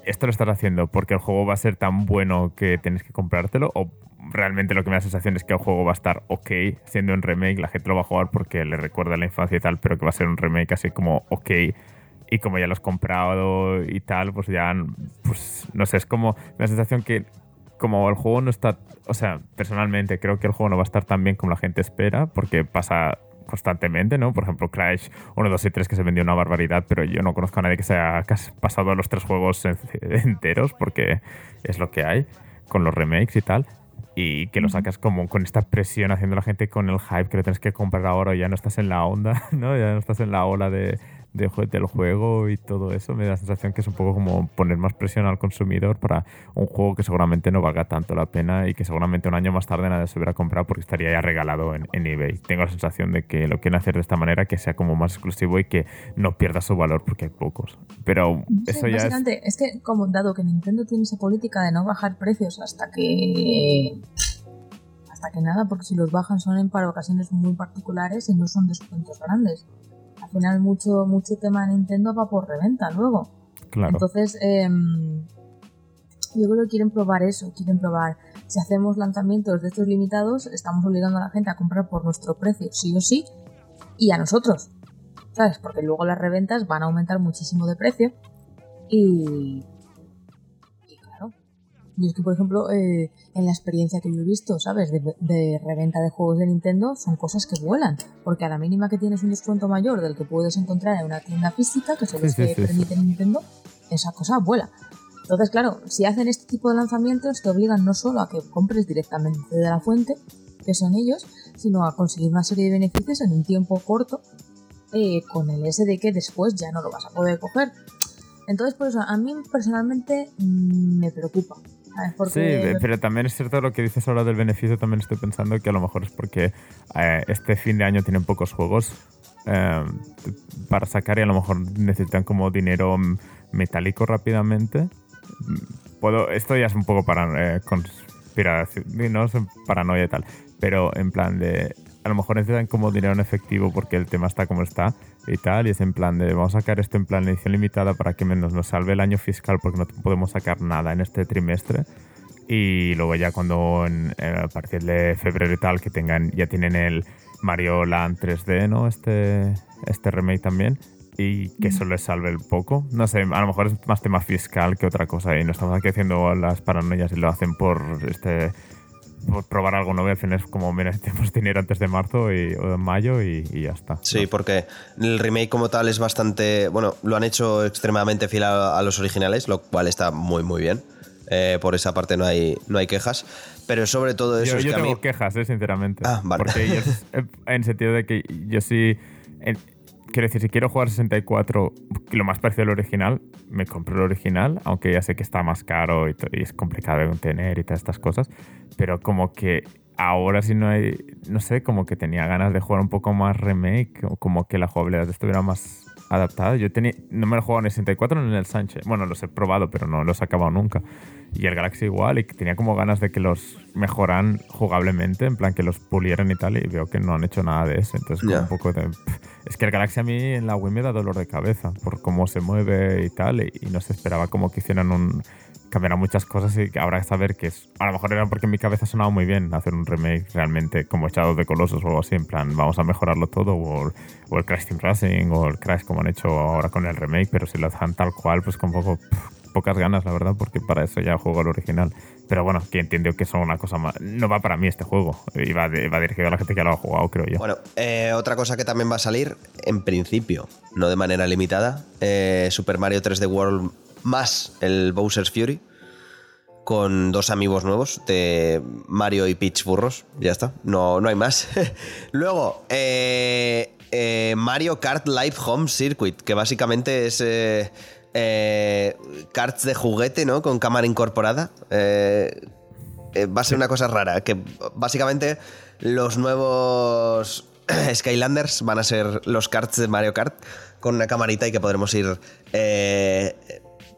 ¿Esto lo estás haciendo porque el juego va a ser tan bueno que tienes que comprártelo? ¿O realmente lo que me da sensación es que el juego va a estar ok siendo un remake? La gente lo va a jugar porque le recuerda la infancia y tal, pero que va a ser un remake así como ok y como ya lo has comprado y tal, pues ya, pues no sé, es como la sensación que como el juego no está, o sea, personalmente creo que el juego no va a estar tan bien como la gente espera, porque pasa constantemente, ¿no? Por ejemplo, Crash 1, 2 y 3 que se vendió una barbaridad, pero yo no conozco a nadie que se haya pasado los tres juegos en- enteros, porque es lo que hay con los remakes y tal. Y que lo sacas como con esta presión haciendo a la gente con el hype que lo tienes que comprar ahora, ya no estás en la onda, ¿no? Ya no estás en la ola de, de del juego y todo eso. Me da la sensación que es un poco como poner más presión al consumidor para un juego que seguramente no valga tanto la pena y que seguramente un año más tarde nadie se hubiera comprado porque estaría ya regalado en, en eBay. Tengo la sensación de que lo quieren hacer de esta manera, que sea como más exclusivo y que no pierda su valor porque hay pocos. Pero eso ya es... es... que como dado que Nintendo tiene esa política de no bajar precios hasta que hasta que nada, porque si los bajan son en para ocasiones muy particulares y no son descuentos grandes. Al final mucho mucho tema de Nintendo va por reventa luego. Claro. Entonces, em, yo creo que quieren probar eso, quieren probar. Si hacemos lanzamientos de estos limitados, estamos obligando a la gente a comprar por nuestro precio, sí o sí, y a nosotros. ¿Sabes? Porque luego las reventas van a aumentar muchísimo de precio. Y. Y es que, por ejemplo, eh, en la experiencia que yo he visto, ¿sabes? De, de reventa de juegos de Nintendo, son cosas que vuelan. Porque a la mínima que tienes un descuento mayor del que puedes encontrar en una tienda física, que es sí, que permite Nintendo, esa cosa vuela. Entonces, claro, si hacen este tipo de lanzamientos, te obligan no solo a que compres directamente de la fuente, que son ellos, sino a conseguir una serie de beneficios en un tiempo corto, eh, con el SD que después ya no lo vas a poder coger. Entonces, por eso, a mí personalmente mm, me preocupa. Porque Sí, pero también es cierto lo que dices ahora del beneficio, también estoy pensando que a lo mejor es porque eh, este fin de año tienen pocos juegos eh, para sacar y a lo mejor necesitan como dinero metálico rápidamente. Puedo, esto ya es un poco para, eh, conspiración, no paranoia y tal, pero en plan de, a lo mejor necesitan como dinero en efectivo porque el tema está como está y tal, y es en plan de, vamos a sacar esto en plan edición limitada para que menos nos salve el año fiscal porque no podemos sacar nada en este trimestre. Y luego ya cuando en- eh, a partir de febrero y tal, que tengan, ya tienen el Mario Land 3D, ¿no? Este, este remake también. Y que eso les salve el poco. No sé, a lo mejor es más tema fiscal que otra cosa. Y no estamos aquí haciendo las paranoias y lo hacen por este probar algo nuevo. y Al final es como, mira, tenemos dinero antes de marzo y, o de mayo y, y ya está. Sí, porque el remake como tal es bastante. Bueno, lo han hecho extremadamente fiel a, a los originales, lo cual está muy, muy bien. Eh, por esa parte no hay, no hay quejas. Pero sobre todo eso Yo, es yo que a tengo mí. quejas, eh, sinceramente. Ah, vale. Porque yo, eh, en sentido de que yo sí. en- quiero decir, si quiero jugar 64, lo más parecido al original, me compro el original, aunque ya sé que está más caro y, y es complicado de tener y todas estas cosas. Pero como que ahora si no hay. No sé, como que tenía ganas de jugar un poco más remake, o como que la jugabilidad estuviera más adaptada. Yo tenía, no me lo he jugado en el 64 ni en el Sánchez. Bueno, los he probado, pero no los he acabado nunca. Y el Galaxy igual, y tenía como ganas de que los mejoran jugablemente, en plan que los pulieran y tal, y veo que no han hecho nada de eso. Entonces, como un poco de. Es que el Galaxy a mí en la Wii me da dolor de cabeza por cómo se mueve y tal, y, y no se esperaba como que hicieran un. cambiarán muchas cosas y habrá que saber que es. A lo mejor era porque en mi cabeza sonaba muy bien hacer un remake realmente como Shadow de Colossus o algo así, en plan, vamos a mejorarlo todo, o, el- o el Crash Team Racing, o el Crash como han hecho ahora con el remake, pero si lo dejan tal cual, pues con poco, pff, pocas ganas, la verdad, porque para eso ya juego el original. Pero bueno, que entiendo que son una cosa más. No va para mí este juego, y va, de- dirigido a la gente que lo ha jugado, creo yo. Bueno, eh, otra cosa que también va a salir, en principio, no de manera limitada, eh, Super Mario 3D World más el Bowser's Fury, con dos amigos nuevos de Mario y Peach Burros. Ya está, no, no hay más. Luego, eh, eh, Mario Kart Live Home Circuit, que básicamente es... eh, karts de juguete, ¿no? Con cámara incorporada. Eh, eh, va a ser una cosa rara, que básicamente los nuevos Skylanders van a ser los karts de Mario Kart con una camarita y que podremos ir, eh,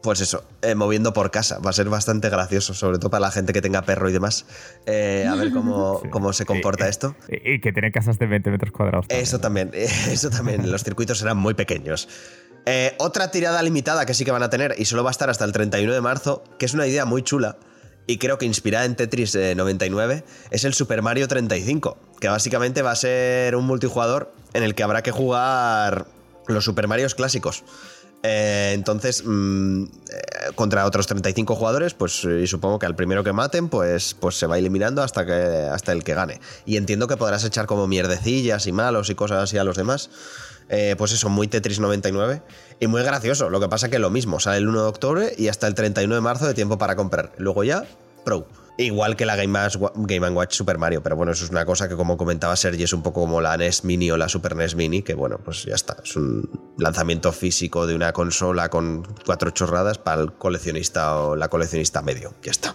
pues eso, eh, moviendo por casa. Va a ser bastante gracioso, sobre todo para la gente que tenga perro y demás. Eh, a ver cómo, Sí. cómo se comporta Y- esto. Y, y que tiene casas de 20 metros cuadrados. Eso también, eso también. Los circuitos serán muy pequeños. Eh, otra tirada limitada que sí que van a tener y solo va a estar hasta el 31 de marzo, que es una idea muy chula y creo que inspirada en Tetris eh, 99, es el Super Mario 35, que básicamente va a ser un multijugador en el que habrá que jugar los Super Marios clásicos. Eh, entonces, mm, eh, contra otros 35 jugadores, pues y supongo que al primero que maten, pues, pues se va eliminando hasta, que, hasta el que gane. Y entiendo que podrás echar como mierdecillas y malos y cosas así a los demás. Eh, pues eso, muy Tetris 99 y muy gracioso. Lo que pasa que lo mismo, sale el 1 de octubre y hasta el 31 de marzo de tiempo para comprar. Luego ya, Pro. Igual que la Game, Watch Super Mario, pero bueno, eso es una cosa que como comentaba Sergi, es un poco como la NES Mini o la Super NES Mini, que bueno, pues ya está. Es un lanzamiento físico de una consola con cuatro chorradas para el coleccionista o la coleccionista medio. Ya está.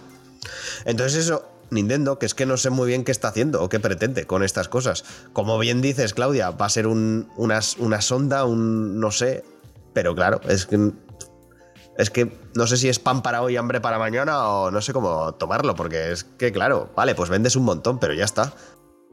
Entonces eso, Nintendo, que es que no sé muy bien qué está haciendo o qué pretende con estas cosas. Como bien dices, Claudia, va a ser un, una, una sonda, un no sé, pero claro, es que... Es que no sé si es pan para hoy, hambre para mañana o no sé cómo tomarlo, porque es que claro, vale, pues vendes un montón, pero ya está.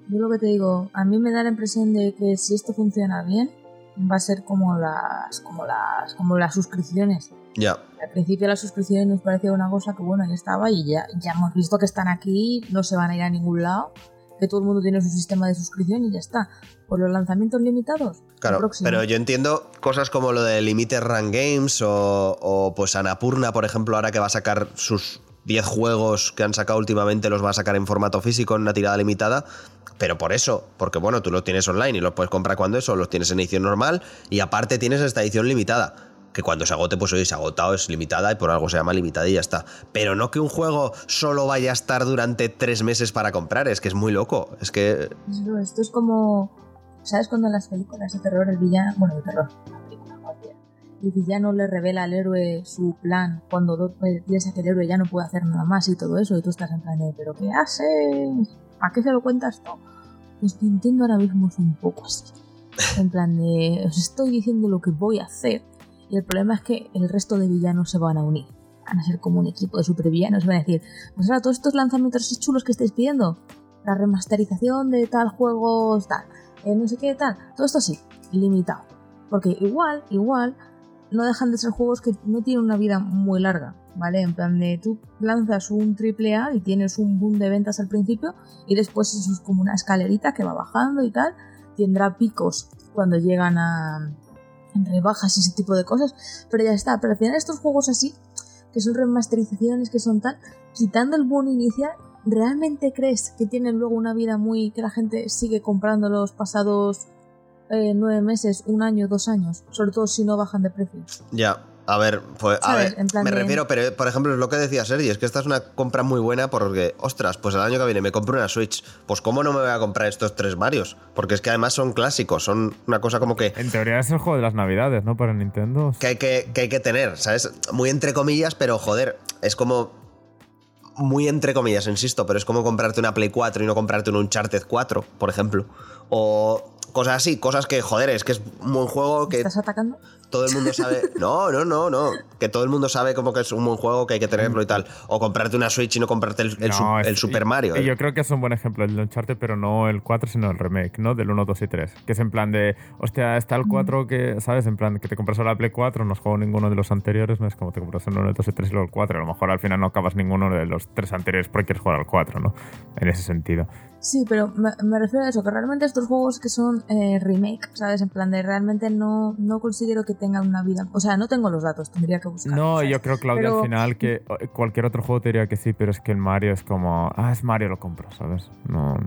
Yo lo que te digo, a mí me da la impresión de que si esto funciona bien, va a ser como las, como las, como las suscripciones. Ya, Al principio las suscripciones nos parecía una cosa que bueno, ya estaba y ya, ya hemos visto que están aquí, no se van a ir a ningún lado, que todo el mundo tiene su sistema de suscripción y ya está. Por los lanzamientos limitados, claro. Pero yo entiendo cosas como lo de Limited Run Games o, o pues Anapurna, por ejemplo, ahora que va a sacar sus 10 juegos que han sacado últimamente, los va a sacar en formato físico, en una tirada limitada. Pero por eso, porque bueno, tú lo tienes online y los puedes comprar cuando eso, los tienes en edición normal y aparte tienes esta edición limitada. Que cuando se agote, pues hoy se agotado, es limitada y por algo se llama limitada y ya está. Pero no que un juego solo vaya a estar durante tres meses para comprar, es que es muy loco. Es que. Esto es como, ¿sabes cuando en las películas de terror el villano, bueno, de terror, el villano le revela al héroe su plan cuando do- eh, piensa que el héroe ya no puede hacer nada más y todo eso y tú estás en plan de, ¿pero qué haces? ¿A qué se lo cuentas tú? Pues Nintendo ahora mismo es un poco así. En plan de, os estoy diciendo lo que voy a hacer y el problema es que el resto de villanos se van a unir. Van a ser como un equipo de supervillanos y van a decir, pues ahora todos estos lanzamientos chulos que estáis pidiendo, la remasterización de tal juego, tal, eh, no sé qué, tal, todo esto sí, limitado. Porque igual, igual, no dejan de ser juegos que no tienen una vida muy larga, ¿vale? En plan de tú lanzas un triple A y tienes un boom de ventas al principio y después eso es como una escalerita que va bajando y tal, tendrá picos cuando llegan a rebajas y ese tipo de cosas, pero ya está, pero al final estos juegos así, que son remasterizaciones, que son tal, quitando el boom inicial, ¿realmente crees que tienen luego una vida muy... que la gente sigue comprando los pasados eh, nueve meses, un año, dos años? Sobre todo si no bajan de precio. Ya, a ver, pues, a ver, me de- refiero, pero por ejemplo, es lo que decía Sergi, es que esta es una compra muy buena porque, ostras, pues el año que viene me compro una Switch. Pues, ¿cómo no me voy a comprar estos tres Marios? Porque es que además son clásicos, son una cosa como que, En teoría es el juego de las navidades, ¿no? Para Nintendo. que, hay que, que hay que tener, ¿sabes? Muy entre comillas, pero joder, es como. Muy entre comillas, insisto, pero es como comprarte una Play 4 y no comprarte un Uncharted 4, por ejemplo. O cosas así, cosas que, joder, es que es un buen juego ¿Me que ¿Estás atacando? Todo el mundo sabe. No, no, no, no. Que todo el mundo sabe como que es un buen juego, que hay que tenerlo y tal. O comprarte una Switch y no comprarte el, el No, su- es- el Super Mario. y ¿eh? Yo creo que es un buen ejemplo el de Uncharted, pero no el 4, sino el remake, ¿no? Del 1, 2 y 3. Que es en plan de, hostia, está el 4 que, ¿sabes? En plan que te compras ahora la Play 4, no has jugado ninguno de los anteriores, no es como te compras el 1, el 2 y 3 y luego el 4. A lo mejor al final no acabas ninguno de los tres anteriores porque quieres jugar al 4, ¿no? En ese sentido. Sí, pero me, me refiero a eso, que realmente estos juegos que son eh, remake, ¿sabes? En plan de realmente no, no considero que tengan una vida. O sea, no tengo los datos, tendría que buscar. No, yo creo, Claudia, Pero- al final que cualquier otro juego te diría que sí, pero es que el Mario es como, ah, es Mario, lo compro, ¿sabes? No,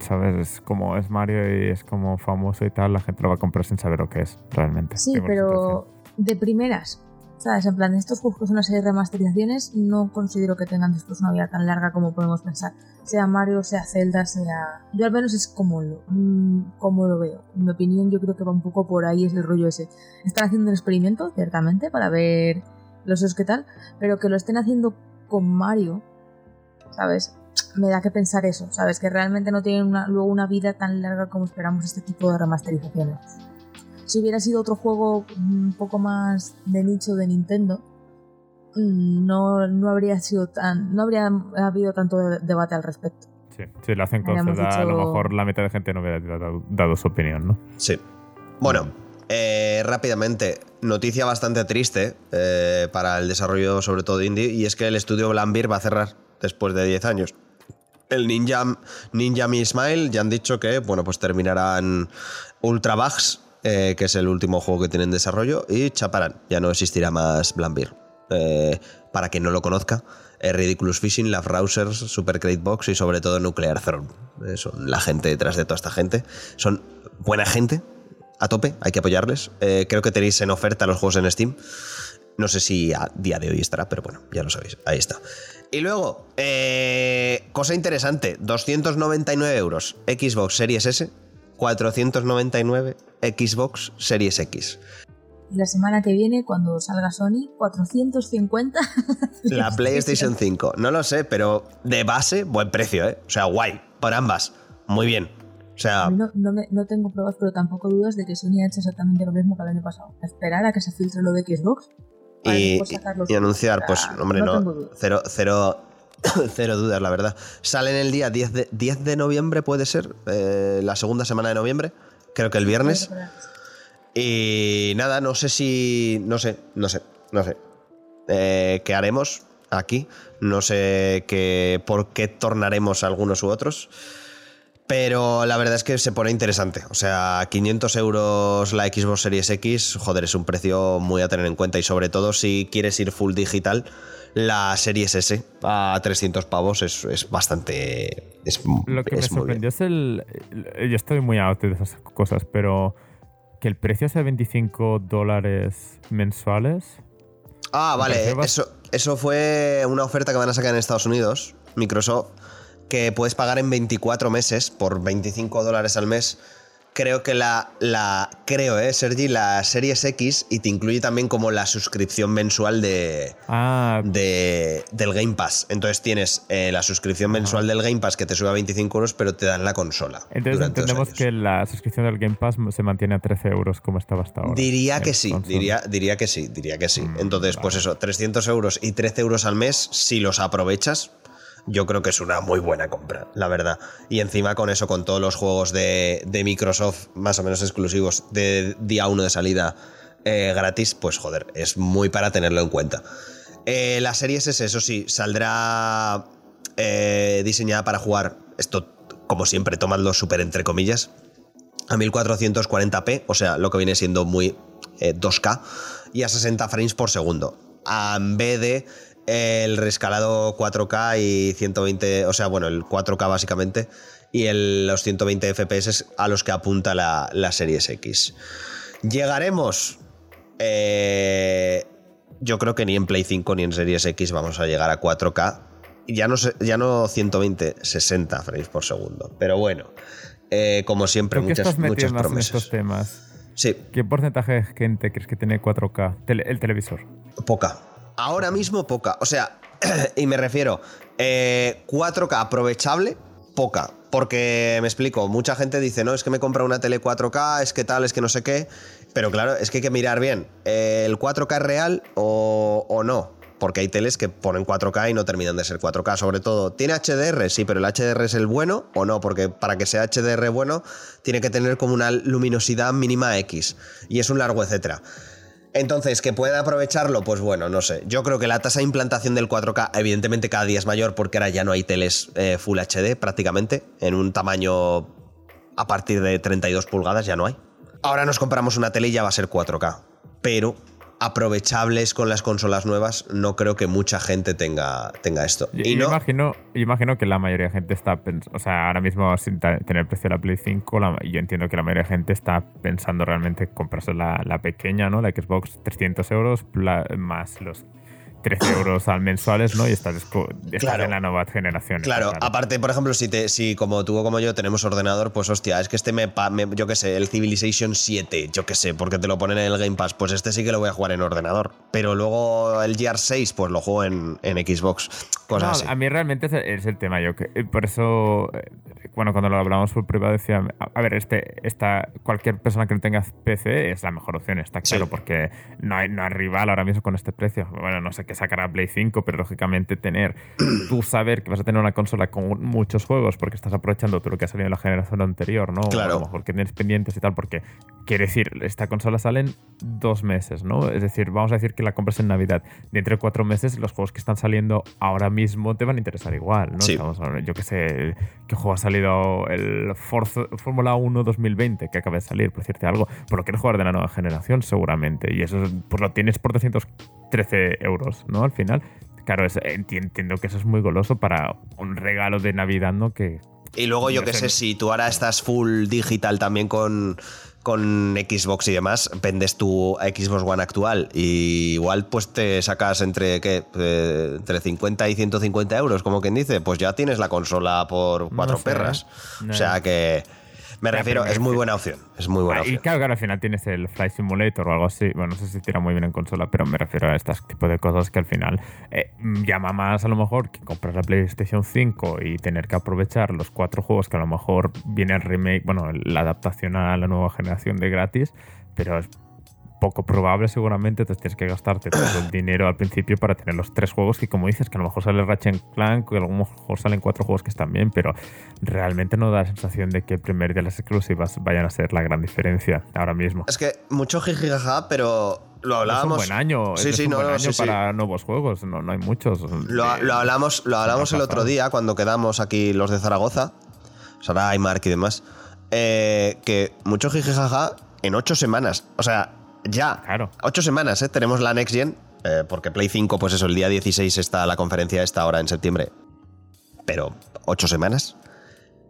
¿sabes? Es como es Mario y es como famoso y tal, la gente lo va a comprar sin saber lo que es realmente. Sí, Tengo pero de primeras, En plan, estos juegos son una serie de remasterizaciones, no considero que tengan después una vida tan larga como podemos pensar. Sea Mario, sea Zelda, sea. Yo al menos es como lo, mm, como lo veo. En mi opinión, yo creo que va un poco por ahí es el rollo ese. Están haciendo un experimento, ciertamente, para ver los esos qué tal, pero que lo estén haciendo con Mario, ¿sabes? Me da que pensar eso, ¿sabes? Que realmente no tienen luego una vida tan larga como esperamos este tipo de remasterizaciones. Si hubiera sido otro juego un poco más de nicho de Nintendo, mm, no, no habría sido tan. no habría habido tanto de- debate al respecto. Sí, si lo hacen con Zelda, a lo dicho- mejor la mitad de gente no hubiera dado, dado su opinión, ¿no? Sí. Bueno, eh, rápidamente, noticia bastante triste eh, para el desarrollo, sobre todo indie, y es que el estudio Blambir va a cerrar después de 10 años. El Ninja, Ninja Mi Smile ya han dicho que, bueno, pues terminarán Ultra Bugs, eh, que es el último juego que tienen en desarrollo, y chaparán, ya no existirá más Blambir. Eh, para quien no lo conozca, eh, Ridiculous Fishing, Love Rousers, Super Crate Box y sobre todo Nuclear Throne. Eh, son la gente detrás de toda esta gente. Son buena gente, a tope, hay que apoyarles. Creo que tenéis en oferta los juegos en Steam. No sé si a día de hoy estará, pero bueno, ya lo sabéis, ahí está. Y luego, cosa interesante, 299 euros Xbox Series S, 499 Xbox Series X. Y la semana que viene, cuando salga Sony, 450. La PlayStation 5, no lo sé, pero de base, buen precio, ¿eh? O sea, guay, por ambas, muy bien. O sea, no, no, me- no tengo pruebas, pero tampoco dudas de que Sony ha hecho exactamente lo mismo que el año pasado. Esperar a que se filtre lo de Xbox. y, anunciar, pues, hombre, no, dudas. cero, cero, cero dudas, la verdad. Salen el día 10 de, 10 de noviembre, puede ser, eh, la segunda semana de noviembre, creo que el viernes. Y nada, no sé si. No sé, no sé, no sé. Eh, ¿Qué haremos aquí? No sé qué, por qué tornaremos algunos u otros. Pero la verdad es que se pone interesante. O sea, 500 euros la Xbox Series X, joder, es un precio muy a tener en cuenta. Y sobre todo si quieres ir full digital, la Series S a 300 pavos es, es bastante. Es, Lo que me es sorprendió es el, Yo estoy muy out de esas cosas, pero que el precio sea 25 dólares mensuales. Ah, vale. Eso, eso fue una oferta que van a sacar en Estados Unidos, Microsoft, que puedes pagar en 24 meses por 25 dólares al mes. Creo que la, la creo, eh, Sergi, la Series X y te incluye también como la suscripción mensual de, Ah, de- del Game Pass. Entonces tienes eh, la suscripción mensual del Game Pass que te sube a 25 euros, pero te dan la consola. entonces entendemos que la suscripción del Game Pass se mantiene a 13 euros como estaba hasta ahora. Diría que sí, diría, diría que sí, diría que sí. Mm, Entonces, pues eso, 300 euros y 13 euros al mes, si los aprovechas, yo creo que es una muy buena compra, la verdad. Y encima con eso, con todos los juegos de, de Microsoft, más o menos exclusivos, de día 1 de salida eh, gratis, pues joder, es muy para tenerlo en cuenta. Eh, la serie S, eso sí, saldrá eh, diseñada para jugar, esto como siempre, tomadlo súper entre comillas, a 1440p, o sea, lo que viene siendo muy eh, 2K, y a 60 frames por segundo. En vez de el rescalado 4K y 120, o sea, bueno, el 4K básicamente, y el- los 120 FPS a los que apunta la, la Series X. Llegaremos. eh, yo creo que ni en Play 5 ni en Series X vamos a llegar a 4K. Y Ya no, ya no 120, 60 frames por segundo. Pero bueno, eh, como siempre, ¿Tú qué muchas, estás muchas en promesas. estos temas? Sí, ¿Qué porcentaje de gente crees que tiene 4K? Tele- el televisor. poca. Ahora mismo poca. O sea, y me refiero, eh, 4K aprovechable, poca. Porque me explico, mucha gente dice, no, es que me compra una tele 4K, es que tal, es que no sé qué. Pero claro, es que hay que mirar bien, eh, ¿el 4K es real o, o no? Porque hay teles que ponen 4K y no terminan de ser 4K. Sobre todo, ¿tiene HDR? Sí, pero el HDR es el bueno o no, porque para que sea HDR bueno, tiene que tener como una luminosidad mínima X. Y es un largo etcétera. Entonces, que pueda aprovecharlo, pues bueno, no sé. Yo creo que la tasa de implantación del 4K, evidentemente, cada día es mayor porque ahora ya no hay teles eh, Full HD prácticamente. En un tamaño a partir de 32 pulgadas ya no hay. Ahora nos compramos una tele y ya va a ser 4K. Pero aprovechables con las consolas nuevas, no creo que mucha gente tenga, tenga esto. Yo, y yo no, imagino, yo imagino que la mayoría de gente está pensando, o sea, ahora mismo sin tener precio de la Play 5, la- yo entiendo que la mayoría de gente está pensando realmente comprarse la, la pequeña, ¿no? La Xbox 300 euros más los 13 euros al mensuales, ¿no? Y estás, estás Claro. en la nueva generación. Claro, aparte, por ejemplo, si, te, si como tú o como yo tenemos ordenador, pues hostia, es que este me, me- yo qué sé, el Civilization 7, yo qué sé, porque te lo ponen en el Game Pass, pues este sí que lo voy a jugar en ordenador. Pero luego el GR 6, pues lo juego en, en Xbox. Cosas No, así. a mí realmente es, es el tema. Yo que, eh, por eso, eh, bueno, cuando lo hablamos por privado decía, a, a ver, este, esta, cualquier persona que no tenga PC es la mejor opción, está claro, Sí. porque no hay, no hay rival ahora mismo con este precio. Bueno, no sé qué sacará Play 5, pero lógicamente tener, tú saber que vas a tener una consola con muchos juegos porque estás aprovechando todo lo que ha salido en la generación anterior, ¿no? O Claro. a lo mejor que tienes pendientes y tal, porque quiere decir, esta consola sale en dos meses, ¿no? Es decir, vamos a decir que la compras en Navidad. De entre cuatro meses, los juegos que están saliendo ahora mismo te van a interesar igual, ¿no? Sí. Estamos yo qué sé, ¿qué juego ha salido? El Forza- Fórmula 1 2020, que acaba de salir, por decirte algo. Por lo quieres jugar de la nueva generación, seguramente. Y eso es- pues lo tienes por 213 euros, ¿no? Al final. Claro, es- enti- entiendo que eso es muy goloso para un regalo de Navidad, ¿no? Que, Y luego yo qué sé, si tú ahora estás full digital también con, con Xbox y demás, vendes tu Xbox One actual y igual pues te sacas entre, ¿qué? Eh, entre 50 y 150 euros, como quien dice, pues ya tienes la consola por cuatro sé, perras. no. O sea que me refiero, es muy buena opción, es muy buena Ah, y opción. claro, claro, al final tienes el Flight Simulator o algo así. Bueno, no sé si tira muy bien en consola, pero me refiero a este tipo de cosas que al final eh, llama más a lo mejor que comprar la PlayStation 5 y tener que aprovechar los cuatro juegos que a lo mejor viene el remake, bueno, la adaptación a la nueva generación de gratis, pero es poco probable seguramente, entonces tienes que gastarte todo el dinero al principio para tener los tres juegos que como dices, que a lo mejor sale Ratchet Clank, que a lo mejor salen cuatro juegos que están bien, pero realmente no da la sensación de que el primer de las exclusivas vayan a ser la gran diferencia ahora mismo. Es que mucho jijijaja, pero lo Es hablábamos. un buen año, Sí, es sí, un no, buen no, año sí, para nuevos juegos, no, no hay muchos. Lo, Eh, lo hablamos, lo hablamos el otro día cuando quedamos aquí los de Zaragoza, Sara y Mark y demás, eh, que mucho jijijaja en ocho semanas. O sea, ya. Claro. Ocho semanas, ¿eh? Tenemos la Next Gen, eh, porque Play 5, pues eso, el día 16 está la conferencia esta ahora en septiembre. Pero, ocho semanas.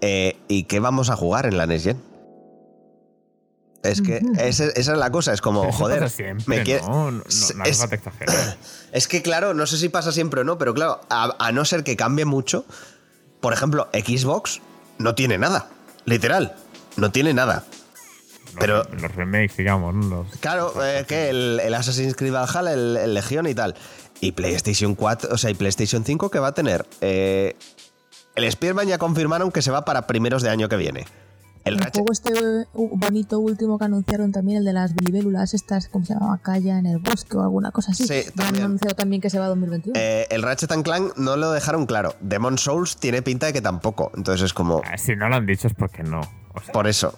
Eh, ¿Y qué vamos a jugar en la Next Gen? Es que esa, esa es la cosa, es como, eso joder, pasa siempre, me quiere- ¿no? No, no, es- que, claro, no sé si pasa siempre o no, pero claro, a, a no ser que cambie mucho, por ejemplo, Xbox no tiene nada. Literal, no tiene nada. Los- Pero- los remakes, digamos, ¿no? Los- Claro, eh, que el, el Assassin's Creed Valhalla, el, el Legion y tal. Y PlayStation 4, o sea, y PlayStation 5 que va a tener. Eh, el Spearman ya confirmaron que se va para primeros de año que viene. El El juego este uh, bonito último que anunciaron también, el de las bilibélulas estas, ¿cómo se llama? Calla en el bosque o alguna cosa así. Sí, Ya han también. anunciado también que se va a 2021. eh, el Ratchet and Clank no lo dejaron claro. Demon Souls tiene pinta de que tampoco. Entonces es como. Ah, Si no lo han dicho es porque no. O sea, Por eso.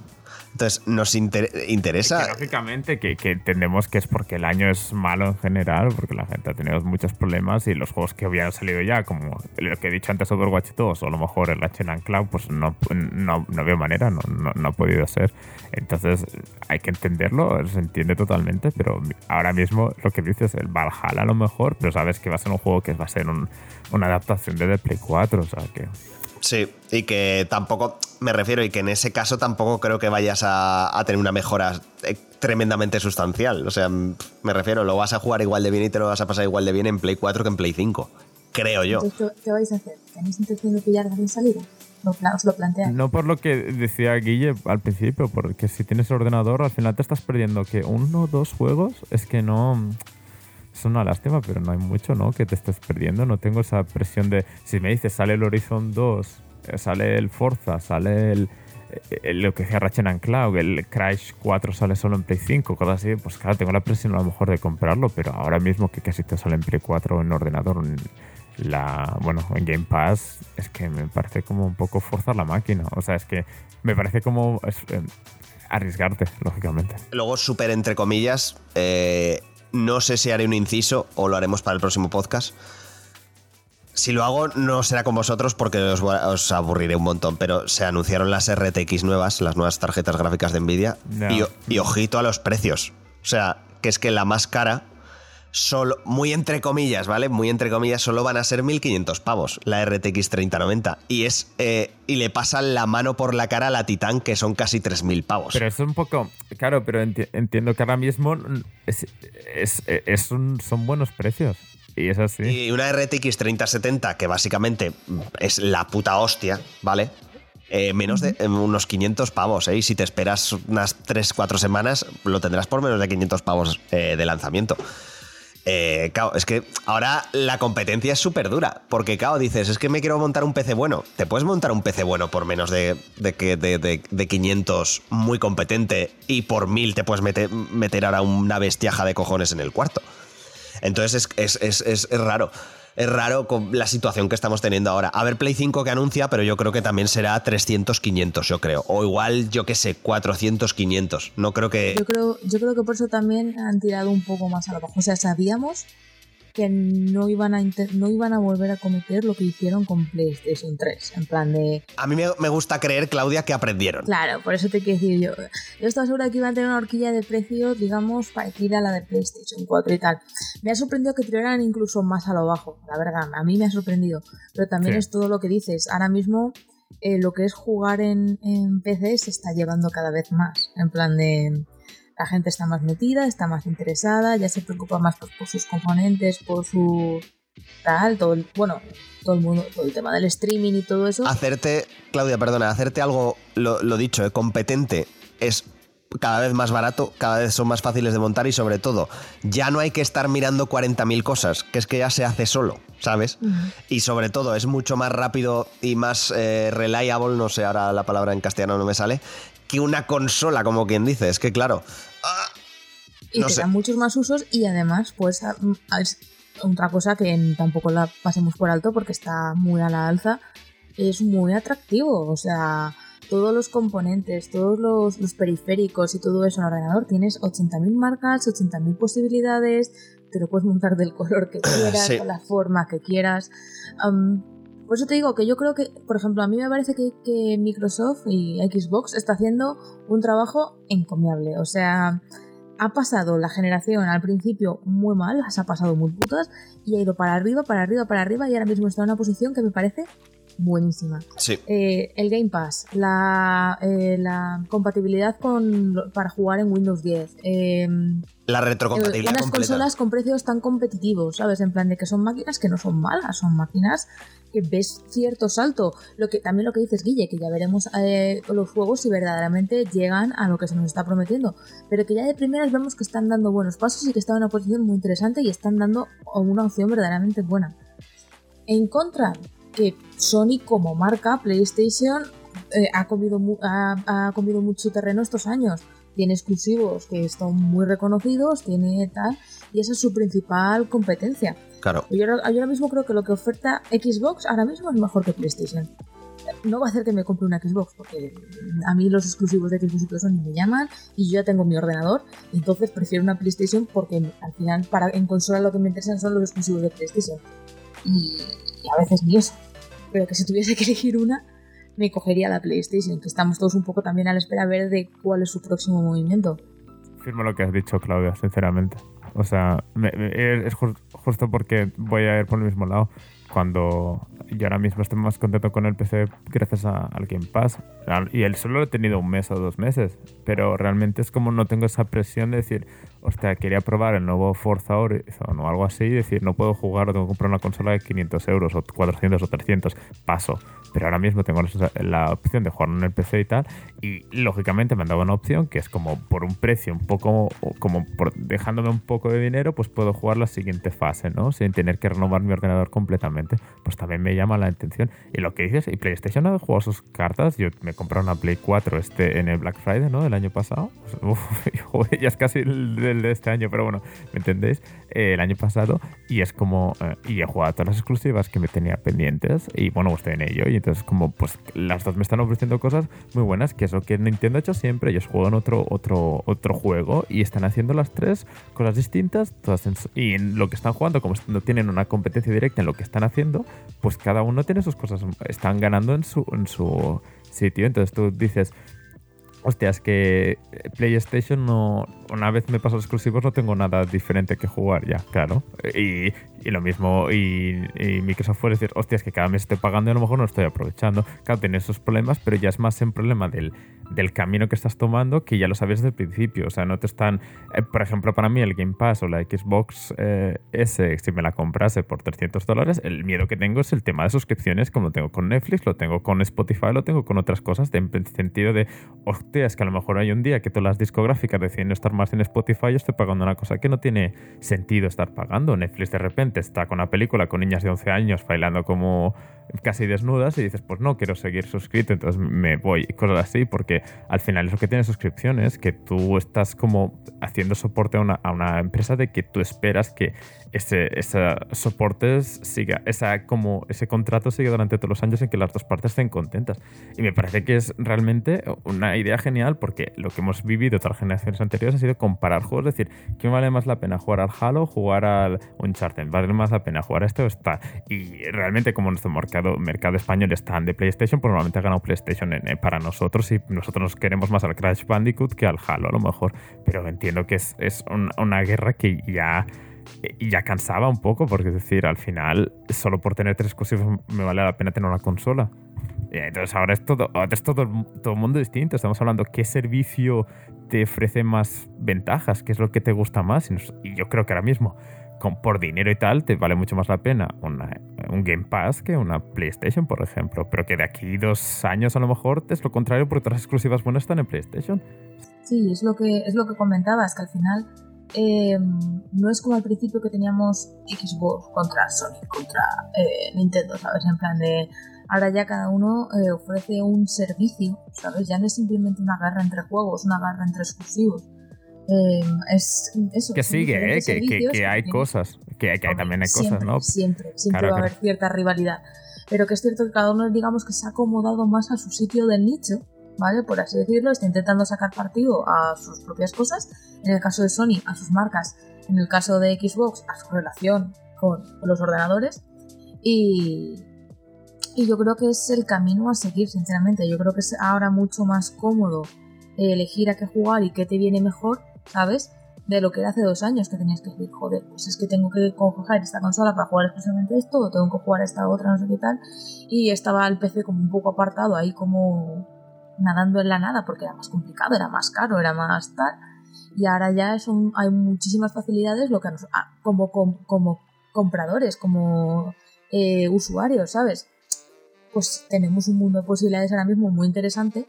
Entonces, nos inter- interesa. que lógicamente que, entendemos que es porque el año es malo en general, porque la gente ha tenido muchos problemas y los juegos que habían salido ya, como lo que he dicho antes Overwatch 2 o a lo mejor el and Cloud, pues no, no, no veo manera, no, no, no ha podido ser. Entonces hay que entenderlo, se entiende totalmente, pero ahora mismo lo que dices, el Valhalla a lo mejor, pero sabes que va a ser un juego que va a ser un- una adaptación de The Play 4, o sea que... Sí, y que tampoco, me refiero, y que en ese caso tampoco creo que vayas a, a tener una mejora eh, tremendamente sustancial. O sea, me refiero, lo vas a jugar igual de bien y te lo vas a pasar igual de bien en Play 4 que en Play 5. Creo yo. Entonces, ¿qué, qué vais a hacer? ¿Tenéis intención de pillar de salida? Os lo planteáis. No por lo que decía Guille al principio, porque si tienes ordenador al final te estás perdiendo que uno o dos juegos es que no... Es una lástima, pero no hay mucho, ¿no? Que te estés perdiendo. No tengo esa presión de... Si me dices, sale el Horizon 2, eh, sale el Forza, sale el, eh, lo que decía Ratchet and Cloud, el Crash 4 sale solo en Play 5, cosas así, pues claro, tengo la presión a lo mejor de comprarlo, pero ahora mismo que casi te sale en Play 4 en ordenador, en la, bueno, en Game Pass, es que me parece como un poco forzar la máquina. O sea, es que me parece como es, eh, arriesgarte, lógicamente. Luego, súper entre comillas, eh, no sé si haré un inciso o lo haremos para el próximo podcast. Si lo hago, no será con vosotros porque os, aburriré un montón, pero se anunciaron las RTX nuevas, las nuevas tarjetas gráficas de Nvidia, y, y ojito a los precios. O sea, que es que la más cara, solo, muy entre comillas, ¿vale? Muy entre comillas, solo van a ser 1500 pavos la RTX 3090. Y, es, eh, y le pasan la mano por la cara a la Titan, que son casi 3000 pavos. Pero es un poco, claro, pero enti- entiendo que ahora mismo es, es- es un- son buenos precios. Y es así. Y una RTX 3070, que básicamente es la puta hostia, ¿vale? Eh, menos de eh, unos 500 pavos, ¿eh? Y si te esperas unas 3-4 semanas, lo tendrás por menos de 500 pavos eh, de lanzamiento. Eh, claro, es que ahora la competencia es súper dura. Porque, claro, dices, es que me quiero montar un PC bueno. Te puedes montar un PC bueno por menos de, de, de, de- de 500, muy competente, y por 1000 te puedes meter, meter ahora una bestiaja de cojones en el cuarto. Entonces es, es- es- es- es raro. Es raro con la situación que estamos teniendo ahora. A ver, Play 5 que anuncia, pero yo creo que también será 300, 500, yo creo. O igual, yo qué sé, 400, 500. No creo que... Yo creo, yo creo que por eso también han tirado un poco más a lo bajo. O sea, sabíamos que no iban a no iban a volver a cometer lo que hicieron con PlayStation 3. En plan de. A mí me, me gusta creer, Claudia, que aprendieron. Claro, por eso te quiero decir yo. Yo estaba segura que iban a tener una horquilla de precio, digamos, parecida a la de PlayStation 4 y tal. Me ha sorprendido que tiraran incluso más a lo bajo, la verdad. A mí me ha sorprendido. Pero también Sí. es todo lo que dices. Ahora mismo eh, lo que es jugar en, en PC se está llevando cada vez más. En plan de. La gente está más metida, está más interesada, ya se preocupa más por, por sus componentes, por su tal, todo el, bueno, todo el mundo, todo el tema del streaming y todo eso. Hacerte, Claudia, perdona, hacerte algo, lo, lo dicho, eh, competente es cada vez más barato, cada vez son más fáciles de montar y sobre todo, ya no hay que estar mirando 40.000 cosas, que es que ya se hace solo, ¿sabes? Y sobre todo es mucho más rápido y más eh, reliable, no sé, ahora la palabra en castellano no me sale, que una consola, como quien dice. Es que claro, ah, y no te sé. dan muchos más usos y además pues es otra cosa que tampoco la pasemos por alto porque está muy a la alza es muy atractivo o sea todos los componentes todos los, los periféricos y todo eso en el ordenador tienes 80.000 marcas 80.000 posibilidades te lo puedes montar del color que quieras Sí. con la forma que quieras Am, por eso te digo que yo creo que, por ejemplo, a mí me parece que, que Microsoft y Xbox está haciendo un trabajo encomiable. O sea, ha pasado la generación al principio muy mal, las ha pasado muy putas, y ha ido para arriba, para arriba, para arriba, y ahora mismo está en una posición que me parece buenísima. sí. Eh, el Game Pass, la, eh, la compatibilidad con, para jugar en Windows 10, eh, La eh, retrocompatibilidad unas completa. consolas con precios tan competitivos, ¿sabes? En plan de que son máquinas que no son malas, son máquinas que ves cierto salto. Lo que también lo que dices, Guille, que ya veremos eh, los juegos si verdaderamente llegan a lo que se nos está prometiendo. Pero que ya de primeras vemos que están dando buenos pasos y que están en una posición muy interesante y están dando una opción verdaderamente buena. En contra, que Sony como marca, PlayStation, eh, ha, comido ha, ha comido mucho terreno estos años. Tiene exclusivos que están muy reconocidos, tiene tal, y esa es su principal competencia. Claro. Yo, ahora- yo ahora mismo creo que lo que oferta Xbox ahora mismo es mejor que PlayStation. No va a hacer que me compre una Xbox, porque a mí los exclusivos de Xbox ni me llaman, y yo ya tengo mi ordenador, entonces prefiero una PlayStation porque al final para, en consola lo que me interesan son los exclusivos de PlayStation. Y, y a veces ni eso. Pero que si tuviese que elegir una, me cogería la PlayStation, que estamos todos un poco también a la espera a ver de cuál es su próximo movimiento. Firmo lo que has dicho, Claudia, sinceramente. O sea, me- me- es ju- justo porque voy a ir por el mismo lado. Cuando yo ahora mismo estoy más contento con el PC gracias a- al Game Pass. Y él solo lo he tenido un mes o dos meses. Pero realmente es como no tengo esa presión de decir, hostia, quería probar el nuevo Forza Horizon o algo así. Y decir, no puedo jugar tengo que comprar una consola de 500 euros o 400 o 300. Paso. Pero ahora mismo tengo la, opción de jugar en el PC y tal. Y lógicamente me han dado una opción que es como por un precio un poco, como por dejándome un poco de dinero, pues puedo jugar la siguiente fase, ¿no? Sin tener que renovar mi ordenador completamente. Pues también me llama la atención. Y lo que dices, ¿y PlayStation ha jugado sus cartas? Yo me compré una Play 4 este, en el Black Friday, ¿no? El año pasado. Uf, ya es casi el, de este año, pero bueno, ¿me entendéis? Eh, el año pasado. Y es como, eh, y he jugado todas las exclusivas que me tenía pendientes. Y bueno, estoy en ello. Y entonces como, pues las dos me están ofreciendo cosas muy buenas, que es lo que Nintendo ha hecho siempre. Ellos juegan otro, otro, otro juego y están haciendo las tres cosas distintas. Todas y en lo que están jugando, como no tienen una competencia directa en lo que están haciendo, pues cada uno tiene sus cosas. Están ganando en su, en su sitio. Entonces tú dices, hostia, es que PlayStation no. Una vez me paso exclusivos, no tengo nada diferente que jugar ya, claro. Y, y lo mismo, y, Microsoft puede decir, hostia, es que cada mes estoy pagando y a lo mejor no estoy aprovechando. Claro, tiene esos problemas, pero ya es más en problema del, del camino que estás tomando que ya lo sabes desde el principio. O sea, no te están. Eh, por ejemplo, para mí, el Game Pass o la Xbox eh, S, si me la comprase por 300 dólares, el miedo que tengo es el tema de suscripciones, como lo tengo con Netflix, lo tengo con Spotify, lo tengo con otras cosas, en sentido de, es que a lo mejor hay un día que todas las discográficas deciden estar más en Spotify, yo estoy pagando una cosa que no tiene sentido estar pagando. Netflix de repente está con una película con niñas de 11 años bailando como casi desnudas y dices, pues no quiero seguir suscrito, entonces me voy, cosas así, porque al final es lo que tiene suscripciones, que tú estás como haciendo soporte a una, a una empresa de que tú esperas que ese, ese soporte siga, esa, como ese contrato siga durante todos los años en que las dos partes estén contentas. Y me parece que es realmente una idea genial porque lo que hemos vivido otras generaciones anteriores ha sido comparar juegos, es decir, ¿qué vale más la pena jugar al Halo o jugar al Uncharted? ¿Vale más la pena jugar a este o esta? Y realmente como nuestro mercado, mercado español está de PlayStation, pues normalmente ha ganado PlayStation para nosotros y nosotros nos queremos más al Crash Bandicoot que al Halo a lo mejor. Pero entiendo que es, es una guerra que ya y ya cansaba un poco, porque es decir, al final, solo por tener tres exclusivos me vale la pena tener una consola. Entonces ahora es todo, es todo, todo mundo distinto. Estamos hablando qué servicio te ofrece más ventajas, qué es lo que te gusta más. Y yo creo que ahora mismo, con, por dinero y tal, te vale mucho más la pena un Game Pass que una PlayStation, por ejemplo. Pero que de aquí dos años a lo mejor es lo contrario, porque todas las exclusivas buenas están en PlayStation. Sí, es lo que, es lo que comentabas, que al final eh, no es como al principio que teníamos Xbox contra Sony, contra eh, Nintendo, ¿sabes? En plan de. Ahora ya cada uno eh, ofrece un servicio, ¿sabes? Ya no es simplemente una guerra entre juegos, una guerra entre exclusivos. es eso. Que sigue, ¿eh? Que, hay cosas. Que, hay, también hay cosas, ¿no? Siempre, siempre va a haber cierta rivalidad. Pero que es cierto que cada uno, digamos, que se ha acomodado más a su sitio del nicho ¿vale? Por así decirlo, está intentando sacar partido a sus propias cosas, en el caso de Sony, a sus marcas, en el caso de Xbox, a su relación con los ordenadores, y, y yo creo que es el camino a seguir, sinceramente, yo creo que es ahora mucho más cómodo elegir a qué jugar y qué te viene mejor, ¿sabes? De lo que era hace dos años que tenías que decir, joder, pues es que tengo que coger esta consola para jugar exclusivamente esto, o tengo que jugar esta otra, no sé qué tal. Y estaba el PC como un poco apartado ahí como nadando en la nada porque era más complicado, era más caro, era más tal. Y ahora ya son, hay muchísimas facilidades lo que ah, como, como, compradores, como eh, usuarios, ¿sabes? Pues tenemos un mundo de posibilidades ahora mismo muy interesante,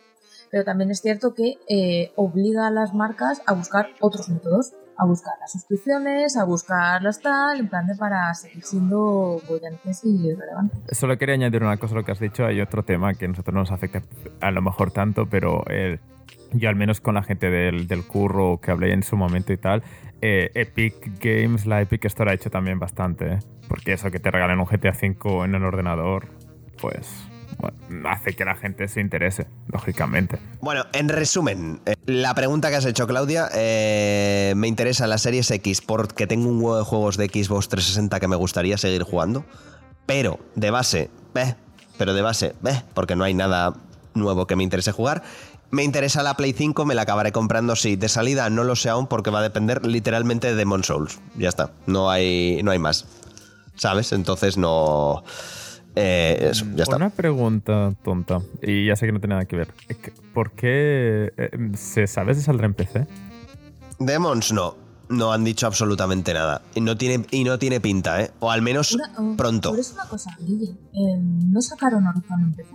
pero también es cierto que eh, obliga a las marcas a buscar otros métodos a buscar las suscripciones, a buscar las tal, en plan de para seguir siendo bollantes y relevantes. Solo quería añadir una cosa a lo que has dicho. Hay otro tema que a nosotros no nos afecta a lo mejor tanto, pero eh, yo al menos con la gente del, del, curro que hablé en su momento y tal, eh, Epic Games, la Epic Store ha hecho también bastante. ¿eh? Porque eso que te regalen un GTA V en el ordenador, pues hace que la gente se interese, lógicamente. Bueno, en resumen, eh, la pregunta que has hecho, Claudia, eh, me interesa la Series X porque tengo un huevo de juegos de Xbox 360 que me gustaría seguir jugando, pero de base, eh, pero de base, porque no hay nada nuevo que me interese jugar. Me interesa la Play 5, me la acabaré comprando sí. De salida no lo sé aún porque va a depender literalmente de Demon Souls. Ya está, no hay, no hay más. ¿Sabes? Entonces no... Eh, ya está. Una pregunta tonta, y ya sé que no tiene nada que ver. ¿Por qué eh, se sabe si saldrá en PC? Demons no. no han dicho absolutamente nada. Y no tiene, y no tiene pinta, ¿eh? O al menos Una- oh, pronto. Pero es una cosa, Guille. eh, no sacaron Horizon en PC.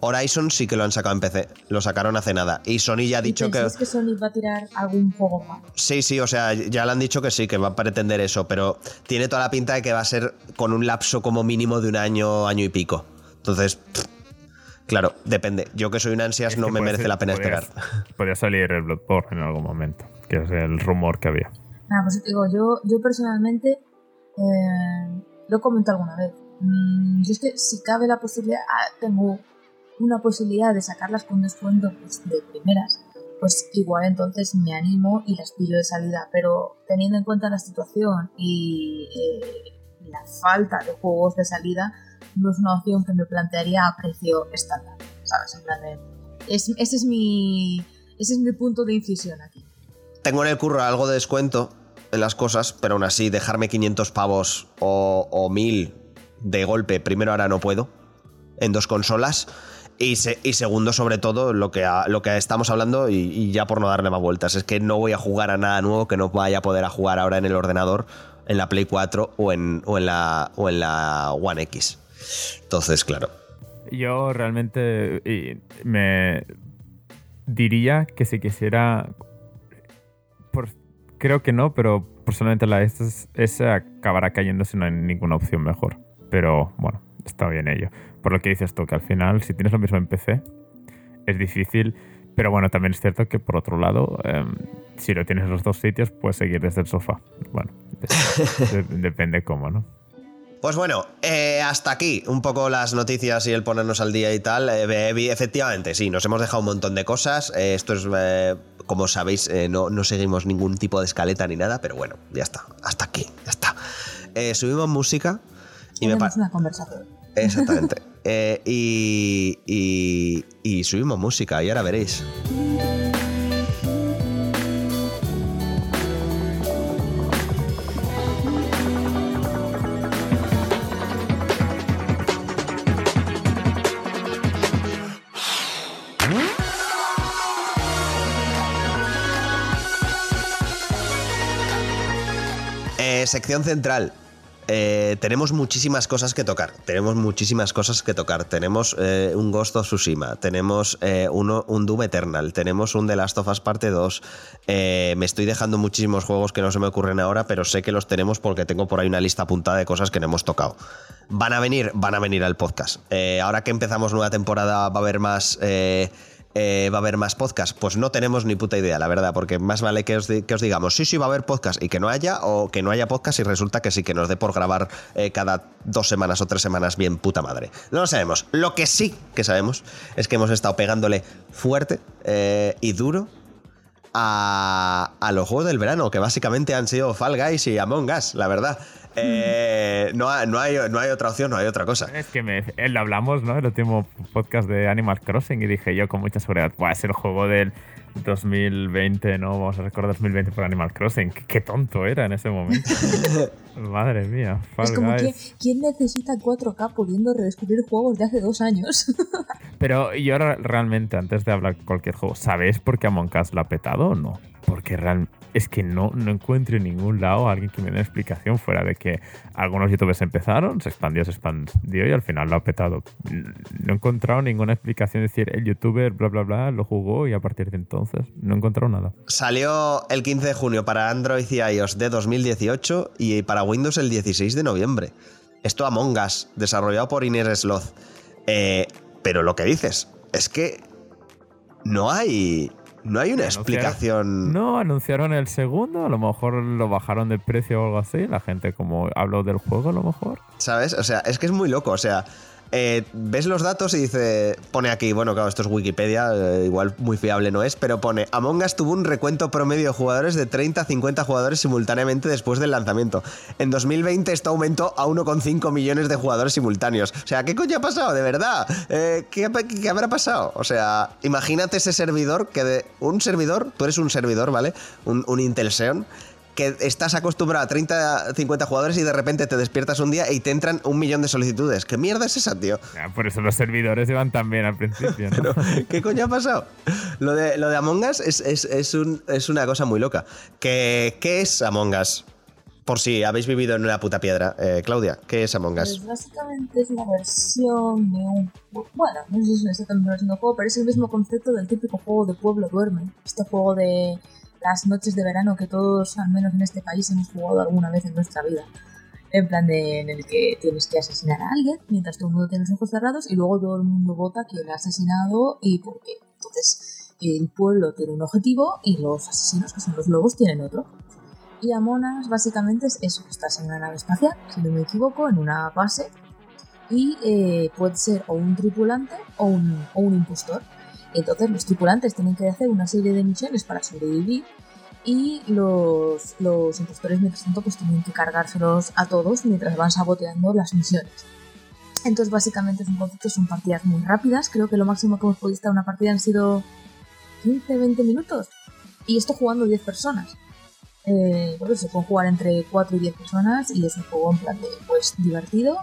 Horizon sí que lo han sacado en PC. Lo sacaron hace nada. Y Sony ya ha ¿Y dicho que. que Sony va a tirar algún juego más? Sí, sí, o sea, ya le han dicho que sí, que va a pretender eso, pero tiene toda la pinta de que va a ser con un lapso como mínimo de un año, año y pico. Entonces, pff, claro, depende. Yo que soy un ansias Es no me merece ser- la pena podría- esperar. Podría salir el Bloodborne en algún momento, que es el rumor que había. Nada, pues te digo, yo, yo personalmente eh, lo he comentado alguna vez. Mm, yo es que si cabe la posibilidad, ah, tengo una posibilidad de sacarlas con descuento pues, de primeras, pues igual entonces me animo y las pillo de salida. Pero teniendo en cuenta la situación y eh, la falta de juegos de salida, no es una opción que me plantearía a precio estándar, ¿sabes? En plan de, es, ese, es mi, ese es mi punto de incisión aquí. Tengo en el curro algo de descuento en las cosas, pero aún así dejarme 500 pavos o, o 1000 de golpe, primero ahora no puedo, en dos consolas. Y, se- y segundo, sobre todo, lo que, lo que estamos hablando, y, ya por no darle más vueltas, es que no voy a jugar a nada nuevo que no vaya a poder a jugar ahora en el ordenador, en la Play 4 o en, o en, la, o en la One X. Entonces, claro. Yo realmente me diría que si quisiera. creo que no, pero personalmente la S, S acabará cayendo si no hay ninguna opción mejor. Pero bueno, está bien ello. Por lo que dices tú, que al final, si tienes lo mismo en PC, es difícil. Pero bueno, también es cierto que por otro lado, em, si lo tienes en los dos sitios, puedes seguir desde el sofá. Bueno, de- de- depende cómo, ¿no? Pues bueno, eh, hasta aquí un poco las noticias y el ponernos al día y tal. Eh, efectivamente, sí, nos hemos dejado un montón de cosas. Eh, esto es, eh, como sabéis, eh, no, no seguimos ningún tipo de escaleta ni nada, pero bueno, ya está. Hasta aquí, ya está. Eh, subimos música y me Tenemos pa- una conversación. Exactamente. Eh, y, y, subimos música y ahora veréis. Eh, sección central. Eh, tenemos muchísimas cosas que tocar. Tenemos muchísimas cosas que tocar. Tenemos eh, un Ghost of Tsushima. Tenemos eh, uno, un Doom Eternal. Tenemos un The Last of Us Parte 2. Eh, me estoy dejando muchísimos juegos que no se me ocurren ahora, pero sé que los tenemos porque tengo por ahí una lista apuntada de cosas que no hemos tocado. Van a venir, van a venir al podcast. Ahora que empezamos nueva temporada va a haber más. Eh, va a haber más podcast. Pues no tenemos ni puta idea, la verdad, porque más vale que os, di- que os digamos, sí, sí, va a haber podcast y que no haya, o que no haya podcast y resulta que sí, que nos dé por grabar eh, cada dos semanas o tres semanas bien puta madre. No lo sabemos. Lo que sí que sabemos es que hemos estado pegándole fuerte eh, y duro a, a los juegos del verano, que básicamente han sido Fall Guys y Among Us, la verdad. Eh, no, ha- no, hay, no hay otra opción, no hay otra cosa. Es que me, él hablamos, ¿no? El último podcast de Animal Crossing y dije yo con mucha seguridad, Buah, es el juego del 2020, ¿no? Vamos a recordar 2020 por Animal Crossing. Qué, qué tonto era en ese momento. Madre mía, Fall Es como que. ¿quién necesita 4K pudiendo redescubrir juegos de hace dos años? Pero yo ahora realmente, antes de hablar cualquier juego, ¿sabéis por qué Among Us la ha petado o no? Porque real, es que no, no encuentro en ningún lado a alguien que me dé una explicación fuera de que algunos youtubers empezaron, se expandió, se expandió y al final lo ha petado. No he encontrado ninguna explicación, es decir, el youtuber, bla, bla, bla, lo jugó y a partir de entonces no he encontrado nada. Salió el 15 de junio para Android y iOS de 2018 y para Windows el 16 de noviembre. Esto Among Us, desarrollado por Inés Sloth. Eh, pero lo que dices es que no hay, no hay una explicación. No, anunciaron el segundo, a lo mejor lo bajaron de precio o algo así, la gente como habló del juego a lo mejor. ¿Sabes? O sea, es que es muy loco. O sea, eh, ves los datos y dice. Pone aquí, bueno, claro, esto es Wikipedia, eh, igual muy fiable no es, pero pone: Among Us tuvo un recuento promedio de jugadores de 30 a 50 jugadores simultáneamente después del lanzamiento. En 2020 esto aumentó a 1,5 millones de jugadores simultáneos. O sea, ¿qué coño ha pasado? De verdad. Eh, ¿qué, qué habrá pasado? O sea, imagínate ese servidor que de. Un servidor, tú eres un servidor, ¿vale? Un, un Intel Xeon que estás acostumbrado a 30, 50 jugadores y de repente te despiertas un día y te entran un millón de solicitudes. ¿Qué mierda es esa, tío? por eso los servidores iban tan bien al principio. ¿no? ¿Qué coño ha pasado? Lo de, lo de Among Us es, es, es, un, es una cosa muy loca. ¿Qué, ¿Qué es Among Us? Por si habéis vivido en una puta piedra. Eh, Claudia, ¿qué es Among Us? Pues básicamente es una versión de un. Bueno, no sé si es exactamente una versión de un juego, pero es el mismo concepto del típico juego de Pueblo Duerme. Este juego de las noches de verano que todos, al menos en este país, hemos jugado alguna vez en nuestra vida. En plan de en el que tienes que asesinar a alguien mientras todo el mundo tiene los ojos cerrados y luego todo el mundo vota quién lo ha asesinado y por qué. Entonces, el pueblo tiene un objetivo y los asesinos, que son los lobos, tienen otro. Y Amonas básicamente es eso, estás en una nave espacial, si no me equivoco, en una base y eh, puede ser o un tripulante o un, o un impostor. Entonces los tripulantes tienen que hacer una serie de misiones para sobrevivir y los, los impostores mientras tanto pues tienen que cargárselos a todos mientras van saboteando las misiones. Entonces básicamente es un concepto, son partidas muy rápidas, creo que lo máximo que hemos podido estar en una partida han sido 15-20 minutos y esto jugando 10 personas. Eh, se puede jugar entre 4 y 10 personas y es un juego en plan de, pues, divertido,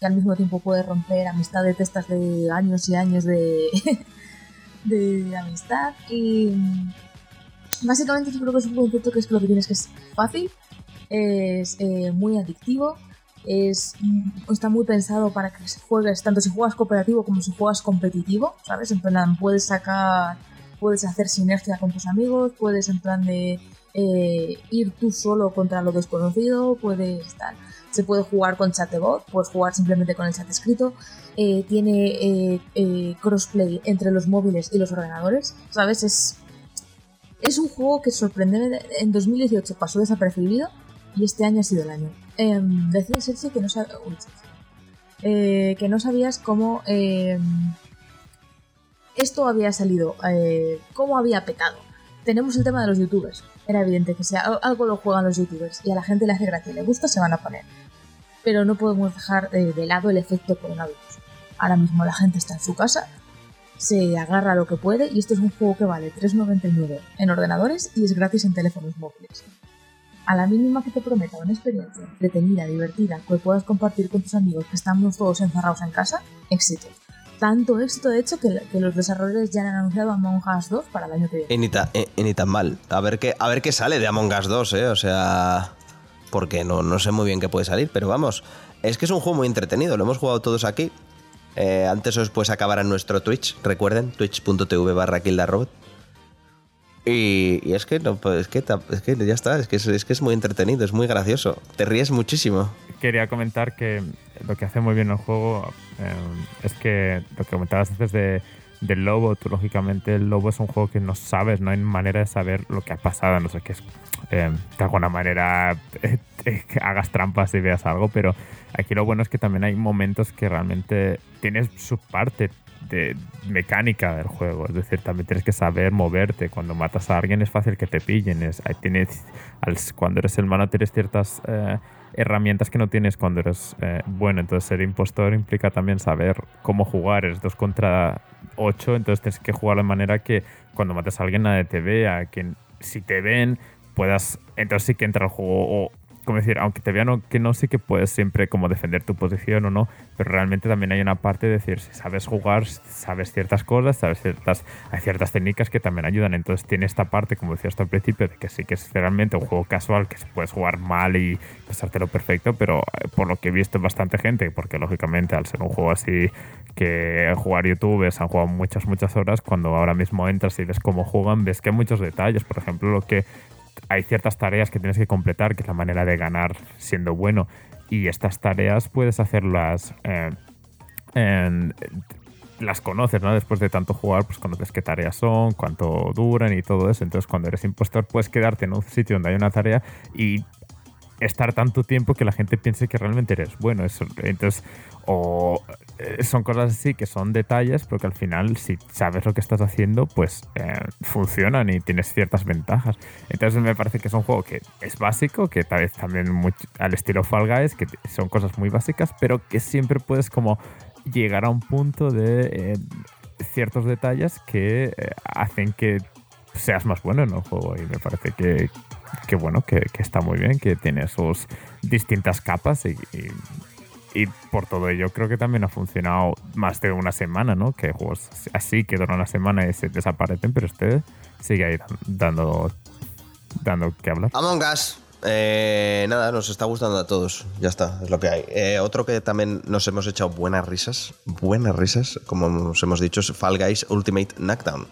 que al mismo tiempo puede romper amistades de estas de años y años de, de amistad. Y mm, básicamente yo creo que es un concepto que es lo que tienes que es fácil, es eh, muy adictivo, es, mm, está muy pensado para que juegues, tanto si juegas cooperativo como si juegas competitivo, ¿sabes? En plan, puedes sacar, puedes hacer sinergia con tus amigos, puedes en plan de eh, ir tú solo contra lo desconocido, puedes estar. Se puede jugar con chat de voz, puedes jugar simplemente con el chat escrito. Eh, tiene eh, crossplay entre los móviles y los ordenadores, ¿sabes? Es, es un juego que sorprende. En 2018 pasó desapercibido y este año ha sido el año. Em, decía que no, que no sabías cómo em, esto había salido, cómo había petado. Tenemos el tema de los youtubers era evidente que si algo lo juegan los youtubers y a la gente le hace gracia y le gusta, se van a poner. Pero no podemos dejar eh, de lado el efecto coronavirus. Ahora mismo la gente está en su casa, se agarra lo que puede y esto es un juego que vale 3,99 en ordenadores y es gratis en teléfonos móviles. A la mínima que te prometa una experiencia entretenida, divertida, que puedas compartir con tus amigos que estamos todos encerrados en casa, éxito tanto éxito de hecho que, los desarrolladores ya han anunciado Among Us 2 para el año que viene. Y ni, tan mal. A ver, qué, a ver qué sale de Among Us 2, ¿eh? O sea... Porque no, no sé muy bien qué puede salir, pero vamos. Es que es un juego muy entretenido, lo hemos jugado todos aquí. Eh, antes o después acabará nuestro Twitch, recuerden, twitch.tv barra kildarrobot. Y, y, es que no, pues es que ya está, es que es, que es muy entretenido, es muy gracioso. Te ríes muchísimo. Quería comentar que lo que hace muy bien el juego eh, es que lo que comentabas antes de, del lobo, tú lógicamente el lobo es un juego que no sabes, no hay manera de saber lo que ha pasado, no sé qué es. Eh, de alguna manera que hagas trampas y veas algo, pero aquí lo bueno es que también hay momentos que realmente tienes su parte de mecánica del juego. Es decir, también tienes que saber moverte. Cuando matas a alguien es fácil que te pillen. Es, tienes, cuando eres el malo tienes ciertas eh, herramientas que no tienes cuando eres eh, bueno. Entonces ser impostor implica también saber cómo jugar. Es 2 contra 8, entonces tienes que jugar de manera que cuando mates a alguien nadie te vea. Que si te ven puedas... Entonces sí que entra el juego. Como decir, aunque te vean que no, sí que puedes siempre como defender tu posición o no, pero realmente también hay una parte de decir, si sabes jugar, sabes ciertas cosas, sabes ciertas, hay ciertas técnicas que también ayudan. Entonces tiene esta parte, como decías al principio, de que sí que es realmente un juego casual, que puedes jugar mal y pasártelo perfecto, pero eh, por lo que he visto bastante gente, porque lógicamente al ser un juego así que jugar youtubers han jugado muchas, muchas horas, cuando ahora mismo entras y ves cómo juegan, ves que hay muchos detalles. Por ejemplo, lo que hay ciertas tareas que tienes que completar, que es la manera de ganar siendo bueno. Y estas tareas puedes hacerlas. Eh, las conoces, ¿no? Después de tanto jugar, pues conoces qué tareas son, cuánto duran y todo eso. Entonces, cuando eres impostor, puedes quedarte en un sitio donde hay una tarea y estar tanto tiempo que la gente piense que realmente eres bueno. entonces, o eh, son cosas así que son detalles, pero que al final, si sabes lo que estás haciendo, pues eh, funcionan y tienes ciertas ventajas. Entonces, me parece que es un juego que es básico, que tal vez también al estilo Fall Guys, que son cosas muy básicas, pero que siempre puedes como llegar a un punto de eh, ciertos detalles que hacen que seas más bueno en el juego y me parece que, que bueno, que, que está muy bien, que tiene sus distintas capas y, y- por todo ello creo que también ha funcionado más de una semana, ¿no? Que juegos así que duran una semana y se desaparecen, pero este sigue ahí dando, dando que hablar. Among Us. eh, nada, nos está gustando a todos. Ya está, es lo que hay. Eh, otro que también nos hemos echado buenas risas, buenas risas, como nos hemos dicho, es Fall Guys Ultimate Knockdown.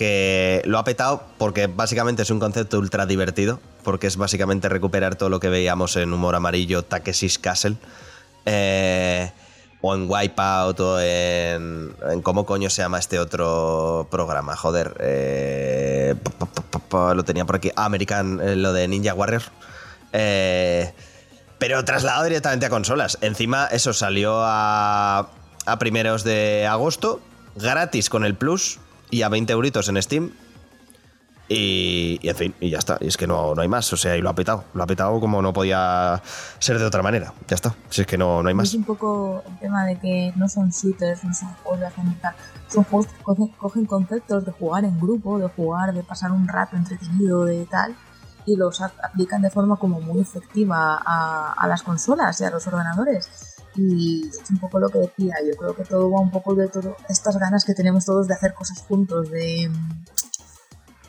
Que lo ha petado porque básicamente es un concepto ultra divertido, porque es básicamente recuperar todo lo que veíamos en Humor Amarillo, Takeshi's Castle, eh, o en Wipeout, o en, en. ¿Cómo coño se llama este otro programa? Joder. eh, lo tenía por aquí. American, eh, lo de Ninja Warrior. Pero trasladado directamente a consolas. Encima, eso salió a, a primeros de agosto, gratis con el Plus y a 20 euritos en Steam. Y, en fin, y ya está. Y es que no, no hay más. O sea, y lo ha petado. Lo ha petado como no podía ser de otra manera. Ya está. Si es que no, no hay Es más. un poco el tema de que no son shooters, no son juegos de tal. Son juegos que cogen, conceptos de jugar en grupo, de jugar, de pasar un rato entretenido, de tal, y los aplican de forma como muy efectiva a las consolas y a los ordenadores. Y es un poco lo que decía, yo creo que todo va un poco de todo, estas ganas que tenemos todos de hacer cosas juntos, de,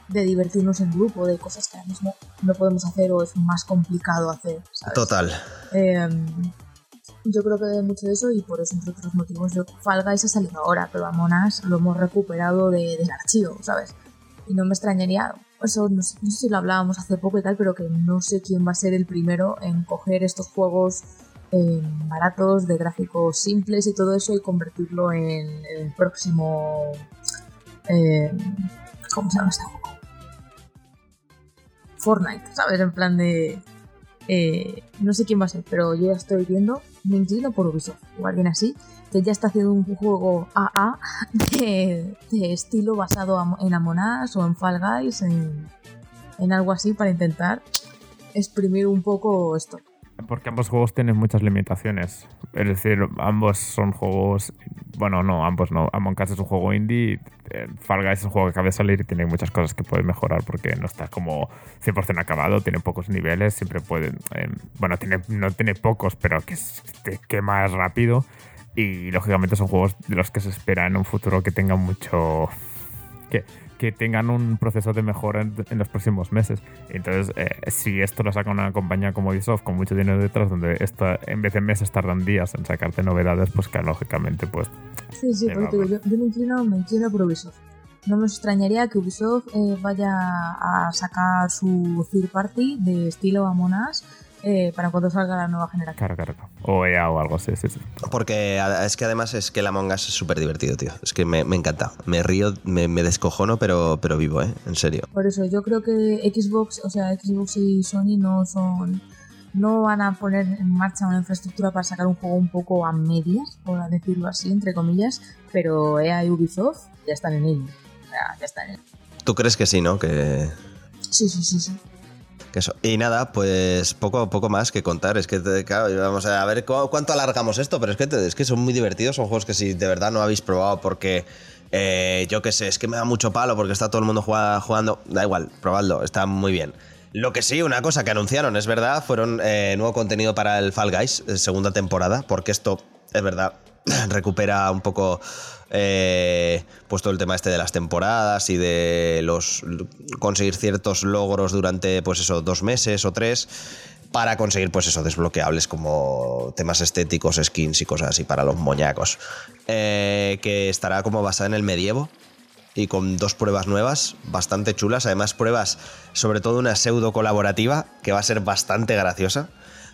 de divertirnos en grupo, de cosas que ahora mismo no podemos hacer o es más complicado hacer. ¿sabes? Total. Eh, yo creo que mucho de eso y por eso, entre otros motivos, yo, Fall Guys ha salido ahora, pero Among Us lo hemos recuperado de- del archivo, ¿sabes? Y no me extrañaría, eso no sé, no sé si lo hablábamos hace poco y tal, pero que no sé quién va a ser el primero en coger estos juegos eh, baratos, de gráficos simples y todo eso y convertirlo en el próximo... eh, ¿Cómo se llama este juego? Fortnite, ¿sabes? En plan de... eh, no sé quién va a ser, pero yo ya estoy viendo, me por Ubisoft, o alguien así, que ya está haciendo un juego AA de, estilo basado en Among Us o en Fall Guys, en, en algo así para intentar exprimir un poco esto. Porque ambos juegos tienen muchas limitaciones. Es decir, ambos son juegos. Bueno, no, ambos no. Among Us es un juego indie. eh, Fall Guys es un juego que acaba de salir y tiene muchas cosas que puede mejorar porque no está como 100% acabado. Tiene pocos niveles. Siempre puede. eh, bueno, tiene, no tiene pocos, pero que te quema rápido. Y lógicamente son juegos de los que se espera en un futuro que tengan mucho. Que, que tengan un proceso de mejora en, en los próximos meses. Entonces, eh, si esto lo saca una compañía como Ubisoft con mucho dinero detrás, donde esto, en vez de meses tardan días en sacarte novedades, pues que lógicamente, pues Sí, sí, porque yo, yo me, inclino, me inclino por Ubisoft. No me extrañaría que Ubisoft eh, vaya a sacar su third party de estilo Among Us eh, para cuando salga la nueva generación. claro, claro. claro. O EA o algo así, sí, sí. Porque a- es que además es que el Among Us es súper divertido, tío. Es que me, me encanta. Me río, me, me descojono, pero, pero vivo, ¿eh? En serio. Por eso yo creo que Xbox, o sea, Xbox y Sony no son no van a poner en marcha una infraestructura para sacar un juego un poco a medias, por decirlo así, entre comillas, pero EA y Ubisoft ya están en ello. O sea, ya están en ello. ¿Tú crees que sí, no? Que, Sí, sí, sí, sí. Y nada, pues poco, poco más que contar. Es que, claro, vamos a ver cu- cuánto alargamos esto, pero es que, es que son muy divertidos. Son juegos que si de verdad no habéis probado porque, eh, yo qué sé, es que me da mucho palo porque está todo el mundo jugando, jugando. Da igual, probadlo, está muy bien. Lo que sí, una cosa que anunciaron, es verdad, fueron eh, nuevo contenido para el Fall Guys, eh, segunda temporada, porque esto, es verdad, recupera un poco eh, pues todo el tema este de las temporadas y de los conseguir ciertos logros durante pues eso dos meses o tres para conseguir pues eso desbloqueables como temas estéticos skins y cosas así para los moñacos Eh, que estará como basada en el medievo y con dos pruebas nuevas bastante chulas. Además pruebas sobre todo una pseudo colaborativa que va a ser bastante graciosa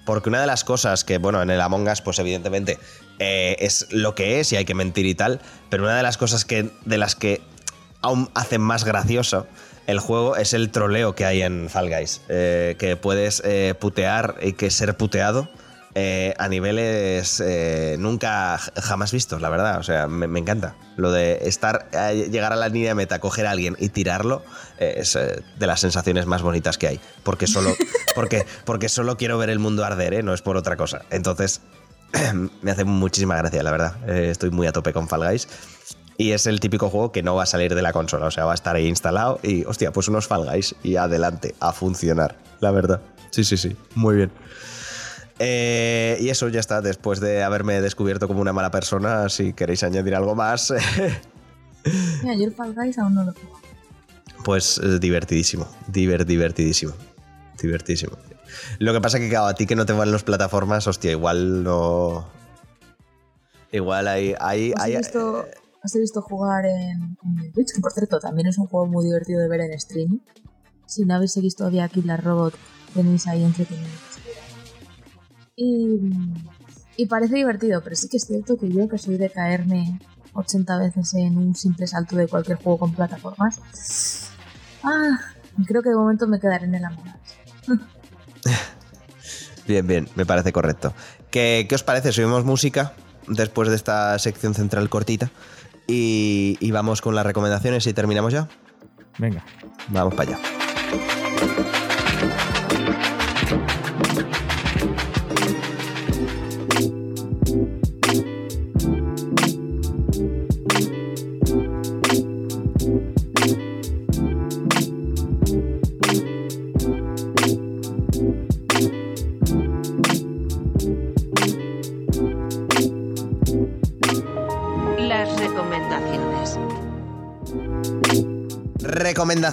porque una de las cosas que, bueno, en el Among Us, pues evidentemente eh, es lo que es y hay que mentir y tal, pero una de las cosas que, de las que aún hacen más gracioso el juego es el troleo que hay en Fall Guys. eh, que puedes eh, putear y que ser puteado eh, a niveles eh, nunca jamás vistos, la verdad. O sea, me, me encanta. Lo de estar, llegar a la línea de meta, coger a alguien y tirarlo es de las sensaciones más bonitas que hay. Porque solo, porque, porque solo quiero ver el mundo arder, ¿eh? no es por otra cosa. Entonces, me hace muchísima gracia, la verdad. Eh, estoy muy a tope con Fall Guys. Y es el típico juego que no va a salir de la consola, o sea, va a estar ahí instalado y, hostia, pues unos Fall Guys y adelante, a funcionar, la verdad. Sí, sí, sí, muy bien. Eh, y eso ya está, después de haberme descubierto como una mala persona, si queréis añadir algo más, Mira, yo el Fall Guys aún no lo juego. pues eh, divertidísimo, diver, divertidísimo, divertidísimo. Lo que pasa que, claro, a ti que no te van las plataformas, hostia, igual no... Igual hay... hay, Os hay visto, os he visto jugar en, Twitch, que por cierto también es un juego muy divertido de ver en streaming. Si no habéis seguido todavía Killer Robot, tenéis ahí entretenido. Y, y parece divertido, pero sí que es cierto que yo, que soy de caerme 80 veces en un simple salto de cualquier juego con plataformas, ah, creo que de momento me quedaré en el Among. Bien, bien, me parece correcto. ¿Qué, qué os parece? Subimos música después de esta sección central cortita y, y vamos con las recomendaciones y terminamos ya. Venga. Vamos para allá.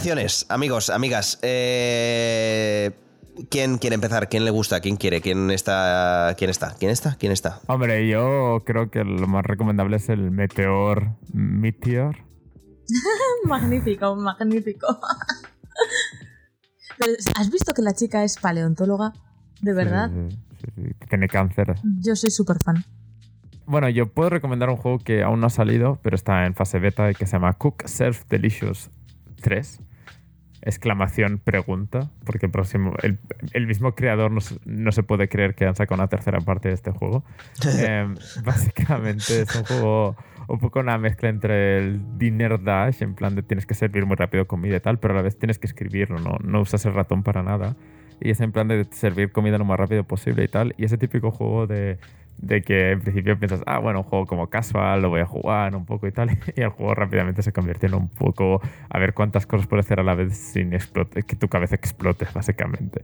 Recomendaciones, amigos, amigas. Eh, ¿Quién quiere empezar? ¿Quién le gusta? ¿Quién quiere? ¿Quién está? ¿Quién está? ¿Quién está? ¿Quién está? Hombre, yo creo que lo más recomendable es el Meteor Meteor. magnífico, magnífico. Pero, ¿Has visto que la chica es paleontóloga? ¿De verdad? Sí, sí, sí, que tiene cáncer. Yo soy súper fan. Bueno, yo puedo recomendar un juego que aún no ha salido, pero está en fase beta y que se llama Cook Surf Delicious 3. Exclamación pregunta, porque el, próximo, el, el mismo creador no, se- no se puede creer que han sacado una tercera parte de este juego. Em, básicamente es un juego un poco una mezcla entre el Dinner Dash, en plan de tienes que servir muy rápido comida y tal, pero a la vez tienes que escribirlo, no, no usas el ratón para nada. Y es en plan de servir comida lo más rápido posible y tal. Y ese típico juego de, de que en principio piensas, ah, bueno, un juego como casual, lo voy a jugar un poco y tal. Y el juego rápidamente se convierte en un poco a ver cuántas cosas puedes hacer a la vez sin que tu cabeza explote, básicamente.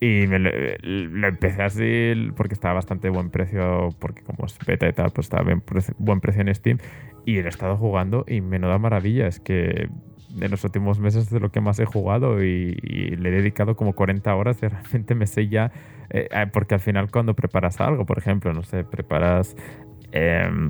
Y me lo, empecé así porque estaba bastante buen precio, porque como es beta y tal, pues estaba pre- buen precio en Steam. Y lo he estado jugando y menuda maravilla. Es que de los últimos meses es de lo que más he jugado y, le he dedicado como 40 horas y realmente me sé ya. eh, eh, porque al final, cuando preparas algo, por ejemplo, no sé, preparas em,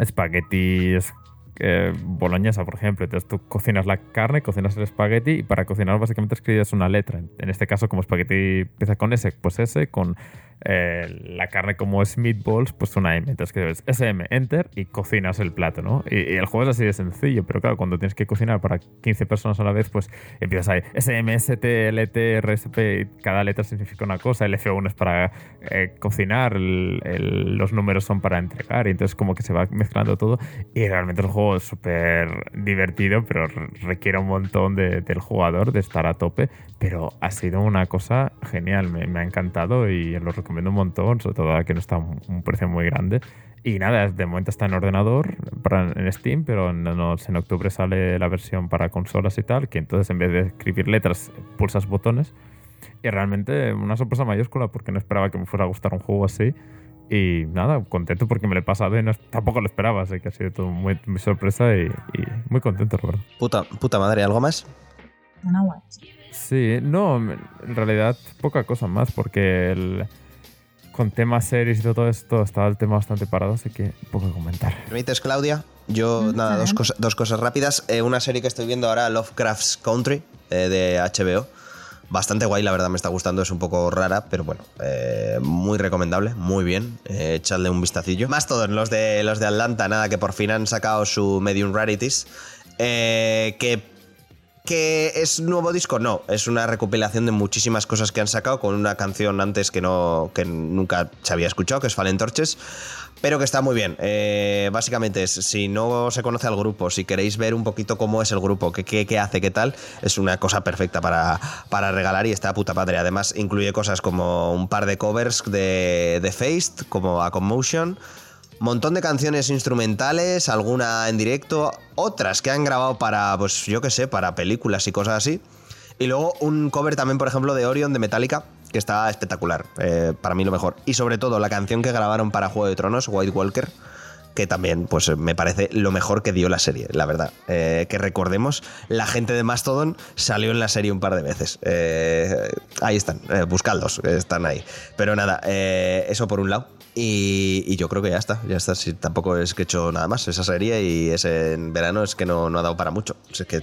espaguetis. Eh, boloñesa, por ejemplo. Entonces tú cocinas la carne, cocinas el espagueti y para cocinar básicamente escribes una letra. En este caso, como espagueti empieza con S, pues S, con eh, la carne como es meatballs, pues una M. Entonces escribes SM, enter y cocinas el plato, ¿no? Y, el juego es así de sencillo, pero claro, cuando tienes que cocinar para 15 personas a la vez, pues empiezas ahí SM, ST, LT, RSP, y cada letra significa una cosa. El F1 es para eh, cocinar, los números son para entregar, y entonces como que se va mezclando todo. Y realmente el juego es súper divertido, pero re- requiere un montón de- del jugador de estar a tope. Pero ha sido una cosa genial, me, ha encantado y lo recomiendo un montón, sobre todo ahora que no está un, un precio muy grande. Y nada, de momento está en ordenador, para, en Steam, pero no- en octubre sale la versión para consolas y tal, que entonces en vez de escribir letras, pulsas botones. Y realmente una sorpresa mayúscula porque no esperaba que me fuera a gustar un juego así. Y nada, contento porque me lo he pasado y no, tampoco lo esperaba, así que ha sido todo muy, muy sorpresa y, y muy contento, la verdad. Puta, puta madre, ¿algo más? Sí, no, en realidad poca cosa más porque el, con temas series y todo esto estaba el tema bastante parado, así que poco que comentar. ¿Me permites, Claudia? Yo, Mm, nada, dos, dos cosas rápidas. Eh, una serie que estoy viendo ahora, Lovecraft's Country, eh, de HBO. Bastante guay, la verdad me está gustando, es un poco rara, pero bueno, eh, muy recomendable, muy bien, eh, echadle un vistacillo. Más todos los de, los de Atlanta, nada, que por fin han sacado su Medium Rarities, eh, que ¿Que es nuevo disco? No, es una recopilación de muchísimas cosas que han sacado con una canción antes que, no, que nunca se había escuchado, que es Fallen Torches, pero que está muy bien. Eh, básicamente, si no se conoce al grupo, si queréis ver un poquito cómo es el grupo, qué, qué, qué hace, qué tal, es una cosa perfecta para, para regalar y está puta padre. Además, incluye cosas como un par de covers de, de Faced, como A Commotion Montón de canciones instrumentales, alguna en directo, otras que han grabado para, pues yo qué sé, para películas y cosas así. Y luego un cover también, por ejemplo, de Orion de Metallica, que está espectacular, eh, para mí lo mejor. Y sobre todo la canción que grabaron para Juego de Tronos, White Walker, que también pues me parece lo mejor que dio la serie, la verdad. Eh, que recordemos, la gente de Mastodon salió en la serie un par de veces. Eh, ahí están, eh, buscadlos, están ahí. Pero nada, eh, eso por un lado. Y, yo creo que ya está, ya está. Si tampoco es que he hecho nada más esa serie y ese en verano es que no, ha dado para mucho. Es que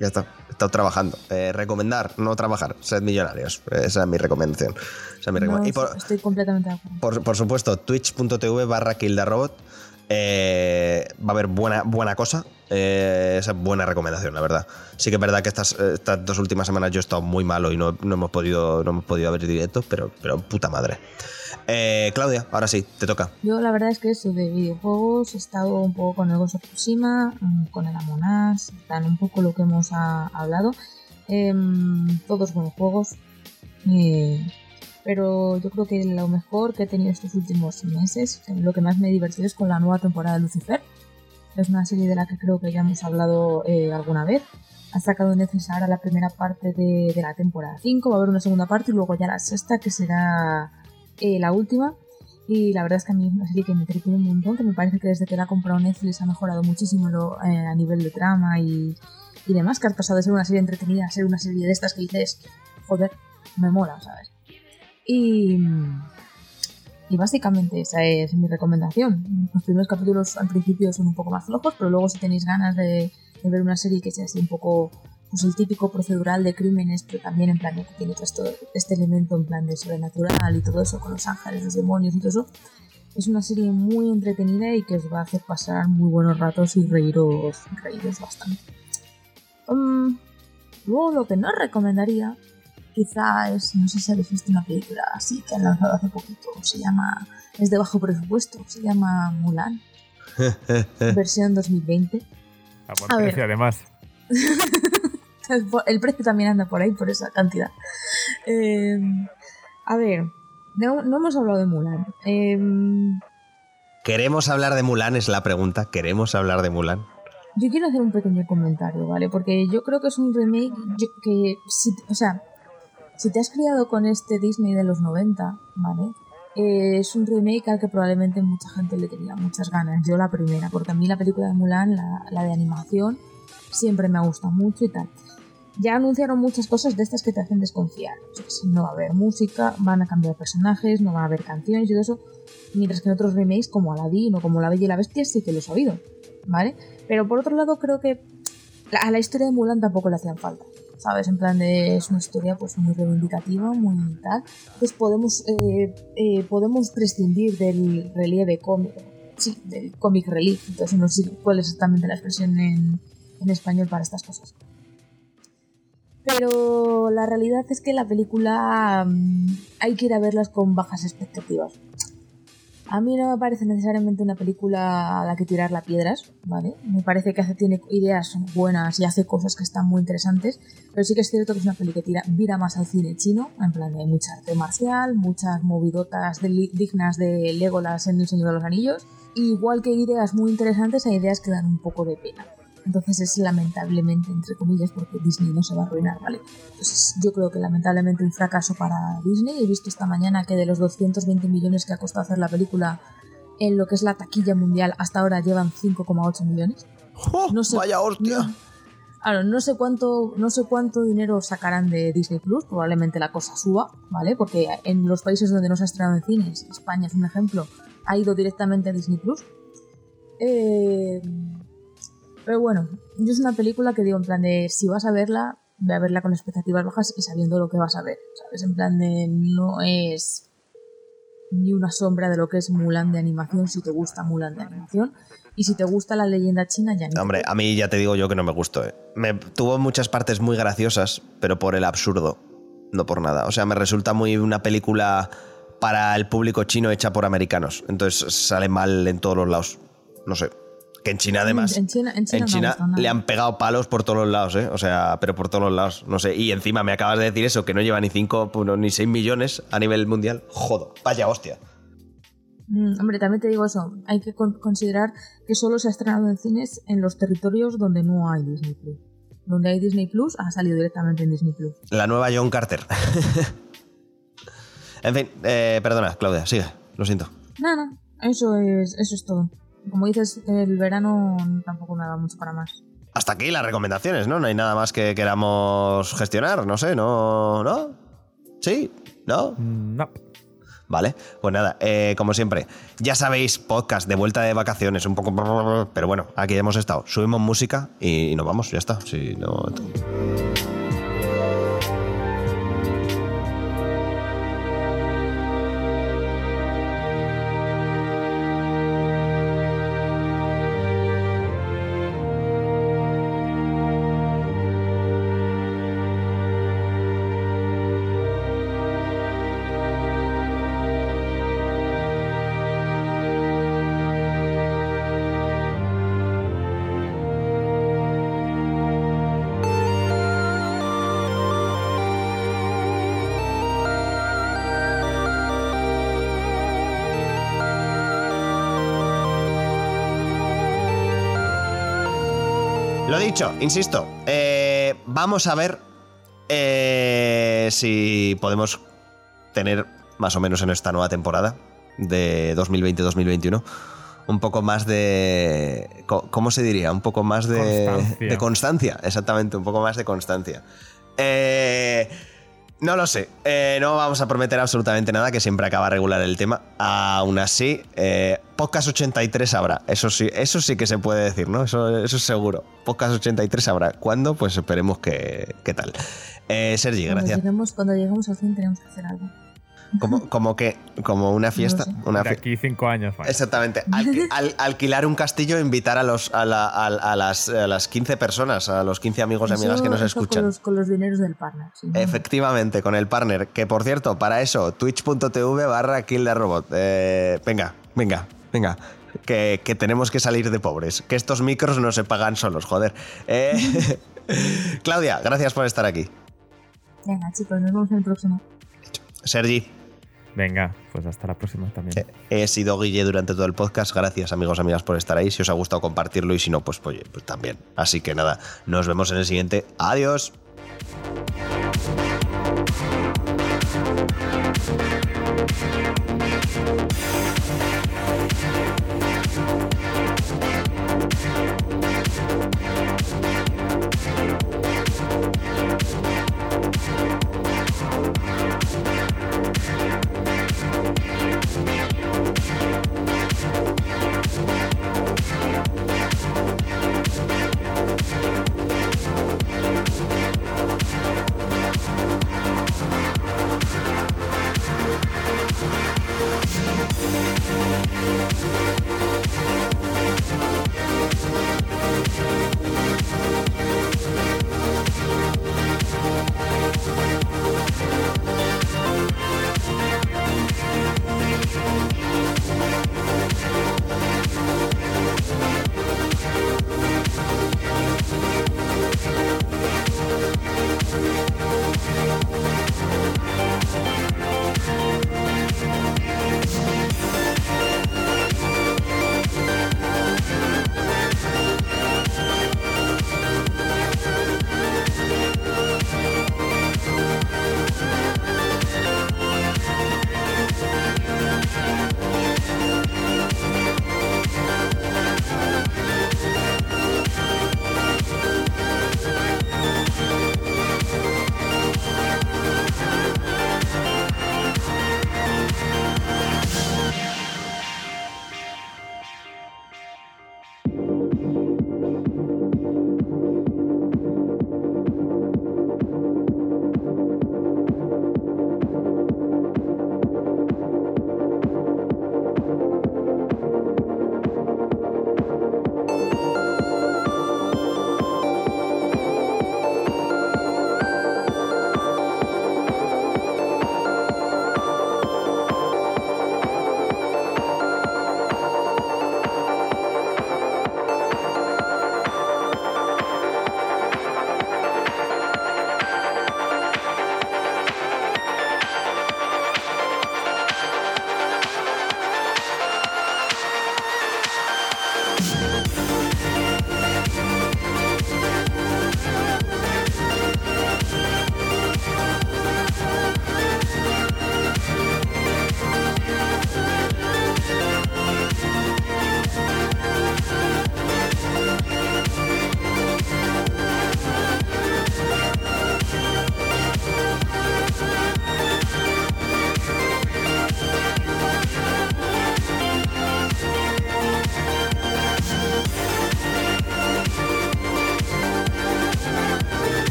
ya está, he estado trabajando. Eh, recomendar, no trabajar, sed millonarios. Esa es mi recomendación. Esa es mi No, recome- y por, estoy completamente de acuerdo. por, por supuesto, twitch.tv barra kildarobot. Eh, va a haber buena, buena cosa. Eh, esa es buena recomendación, la verdad. Sí que es verdad que estas, estas dos últimas semanas yo he estado muy malo y no, no hemos podido no hemos podido ver directo, pero, pero puta madre. Eh, Claudia, ahora sí, te toca. Yo la verdad es que eso de videojuegos he estado un poco con el Ghost of Tsushima, mm, con el Among Us, tan un poco lo que hemos ah, hablado. Em, todos buenos juegos. eh, pero yo creo que lo mejor que he tenido estos últimos meses, lo que más me ha divertido es con la nueva temporada de Lucifer. Es una serie de la que creo que ya hemos hablado eh, alguna vez. Ha sacado Netflix ahora la primera parte de, de la temporada 5, va a haber una segunda parte y luego ya la sexta, que será eh, la última. Y la verdad es que a mí es una serie que me entretiene un montón, que me parece que desde que la ha comprado Netflix ha mejorado muchísimo lo- eh, a nivel de trama y, y demás, que ha pasado de ser una serie entretenida a ser una serie de estas que dices, joder, me mola, ¿sabes? Y, y básicamente esa es mi recomendación. Los primeros capítulos al principio son un poco más flojos, pero luego si tenéis ganas de ver una serie que sea así un poco pues el típico procedural de crímenes, pero también en plan que tiene todo este elemento en plan de sobrenatural y todo eso, con los ángeles, los demonios y todo eso. Es una serie muy entretenida y que os va a hacer pasar muy buenos ratos y reíros, reíros bastante. Mm, luego lo que no recomendaría quizá es, no sé si habéis visto una película así que han lanzado hace poquito, se llama, es de bajo presupuesto, se llama Mulan, versión 2020. A A ver. además. El precio también anda por ahí, por esa cantidad. Eh, a ver, no, no hemos hablado de Mulan. Eh, ¿Queremos hablar de Mulan? Es la pregunta. ¿Queremos hablar de Mulan? yo quiero hacer un pequeño comentario, ¿vale? Porque yo creo que es un remake que, si, o sea, si te has criado con este Disney de los 90, ¿vale? Eh, es un remake al que probablemente mucha gente le tenía muchas ganas. Yo la primera, porque a mí la película de Mulan, la, la de animación, siempre me ha gustado mucho y tal. Ya anunciaron muchas cosas de estas que te hacen desconfiar. No va a haber música, van a cambiar personajes, no va a haber canciones y todo eso. Mientras que en otros remakes como Aladdin o como La Bella y la Bestia sí que los he oído, ¿vale? Pero por otro lado creo que a la historia de Mulan tampoco le hacían falta. ¿Sabes? En plan de es una historia pues muy reivindicativa, muy tal. Entonces podemos, eh, eh, podemos prescindir del relieve cómico. Sí, del comic relief. Entonces no sé cuál es exactamente la expresión en, en español para estas cosas. Pero la realidad es que la película mm, hay que ir a verlas con bajas expectativas. A mí no me parece necesariamente una película a la que tirar las piedras, ¿vale? Me parece que hace, tiene ideas buenas y hace cosas que están muy interesantes, pero sí que es cierto que es una película que tira, vira más al cine chino, en plan de mucha arte marcial, muchas movidotas dignas de Legolas en El Señor de los Anillos, igual que ideas muy interesantes, hay ideas que dan un poco de pena. Entonces es lamentablemente, entre comillas, porque Disney no se va a arruinar, ¿vale? Entonces yo creo que lamentablemente un fracaso para Disney. He visto esta mañana que de los 220 millones que ha costado hacer la película en lo que es la taquilla mundial, hasta ahora llevan 5,8 millones. ¡Oh, No sé- ¡Vaya hostia! No, Claro, no sé cuánto, no sé cuánto dinero sacarán de Disney Plus, probablemente la cosa suba, ¿vale? Porque en los países donde no se ha estrenado en cines, España es un ejemplo, ha ido directamente a Disney Plus. Eh, pero bueno, yo es una película que digo en plan de si vas a verla, ve a verla con expectativas bajas y sabiendo lo que vas a ver, ¿sabes? En plan de no es ni una sombra de lo que es Mulan de animación si te gusta Mulan de animación y si te gusta la leyenda china ya ni Hombre, a mí ya te digo yo que no me gustó. eh. Me, tuvo muchas partes muy graciosas, pero por el absurdo, no por nada. O sea, me resulta muy una película para el público chino hecha por americanos. Entonces sale mal en todos los lados. No sé. Que en China además... En China, en China, En no China le han pegado palos por todos los lados, ¿eh? O sea, pero por todos los lados. No sé. Y encima me acabas de decir eso, que no lleva ni 5 ni 6 millones a nivel mundial. Jodo, vaya hostia. Mm, hombre, también te digo eso. Hay que con- considerar que solo se ha estrenado en cines en los territorios donde no hay Disney Plus. Donde hay Disney Plus, ha salido directamente en Disney Plus. La nueva John Carter. en fin, eh, perdona, Claudia, sigue, lo siento. Nada, eso es, eso es todo. Como dices, el verano tampoco me da mucho para más. Hasta aquí las recomendaciones, ¿no? No hay nada más que queramos gestionar, no sé, ¿no? ¿No? ¿Sí? ¿No? No. Vale, pues nada, eh, como siempre, ya sabéis, podcast de vuelta de vacaciones, un poco... Pero bueno, aquí hemos estado. Subimos música y nos vamos, ya está. Si no... dicho, insisto, eh, vamos a ver eh, si podemos tener más o menos en esta nueva temporada de 2020-2021 un poco más de... ¿Cómo se diría? Un poco más de Constancia. de constancia, exactamente, un poco más de constancia. Eh, no lo sé, eh, no vamos a prometer absolutamente nada, que siempre acaba regular el tema. Aún así, eh, Podcast 83 habrá, eso sí, eso sí que se puede decir, ¿no? Eso, eso es seguro. Podcast 83 habrá. ¿Cuándo? Pues esperemos que, que tal. Eh, Sergi, Cuando gracias. lleguemos, cuando lleguemos al cine tenemos que hacer algo. Como, como que, como una fiesta. sé. Una De aquí cinco años más. Exactamente. Al- alquilar un castillo e invitar a, los, a, la- a- a las, a las 15 personas, a los 15 amigos y amigas que nos escuchan. Con los, con los dineros del partner. sí. Efectivamente, con el partner. Que por cierto, para eso, twitch.tv barra kill the robot. Eh, venga, venga, venga. Que, que tenemos que salir de pobres. Que estos micros no se pagan solos, joder. Eh, Claudia, gracias por estar aquí. Venga, chicos, nos vemos en el próximo. Sergi, Venga, pues hasta la próxima también. he sido Guille durante todo el podcast. Gracias, amigos, amigas, por estar ahí. Si os ha gustado compartirlo y si no, pues, pues también. Así que nada, nos vemos en el siguiente. Adiós.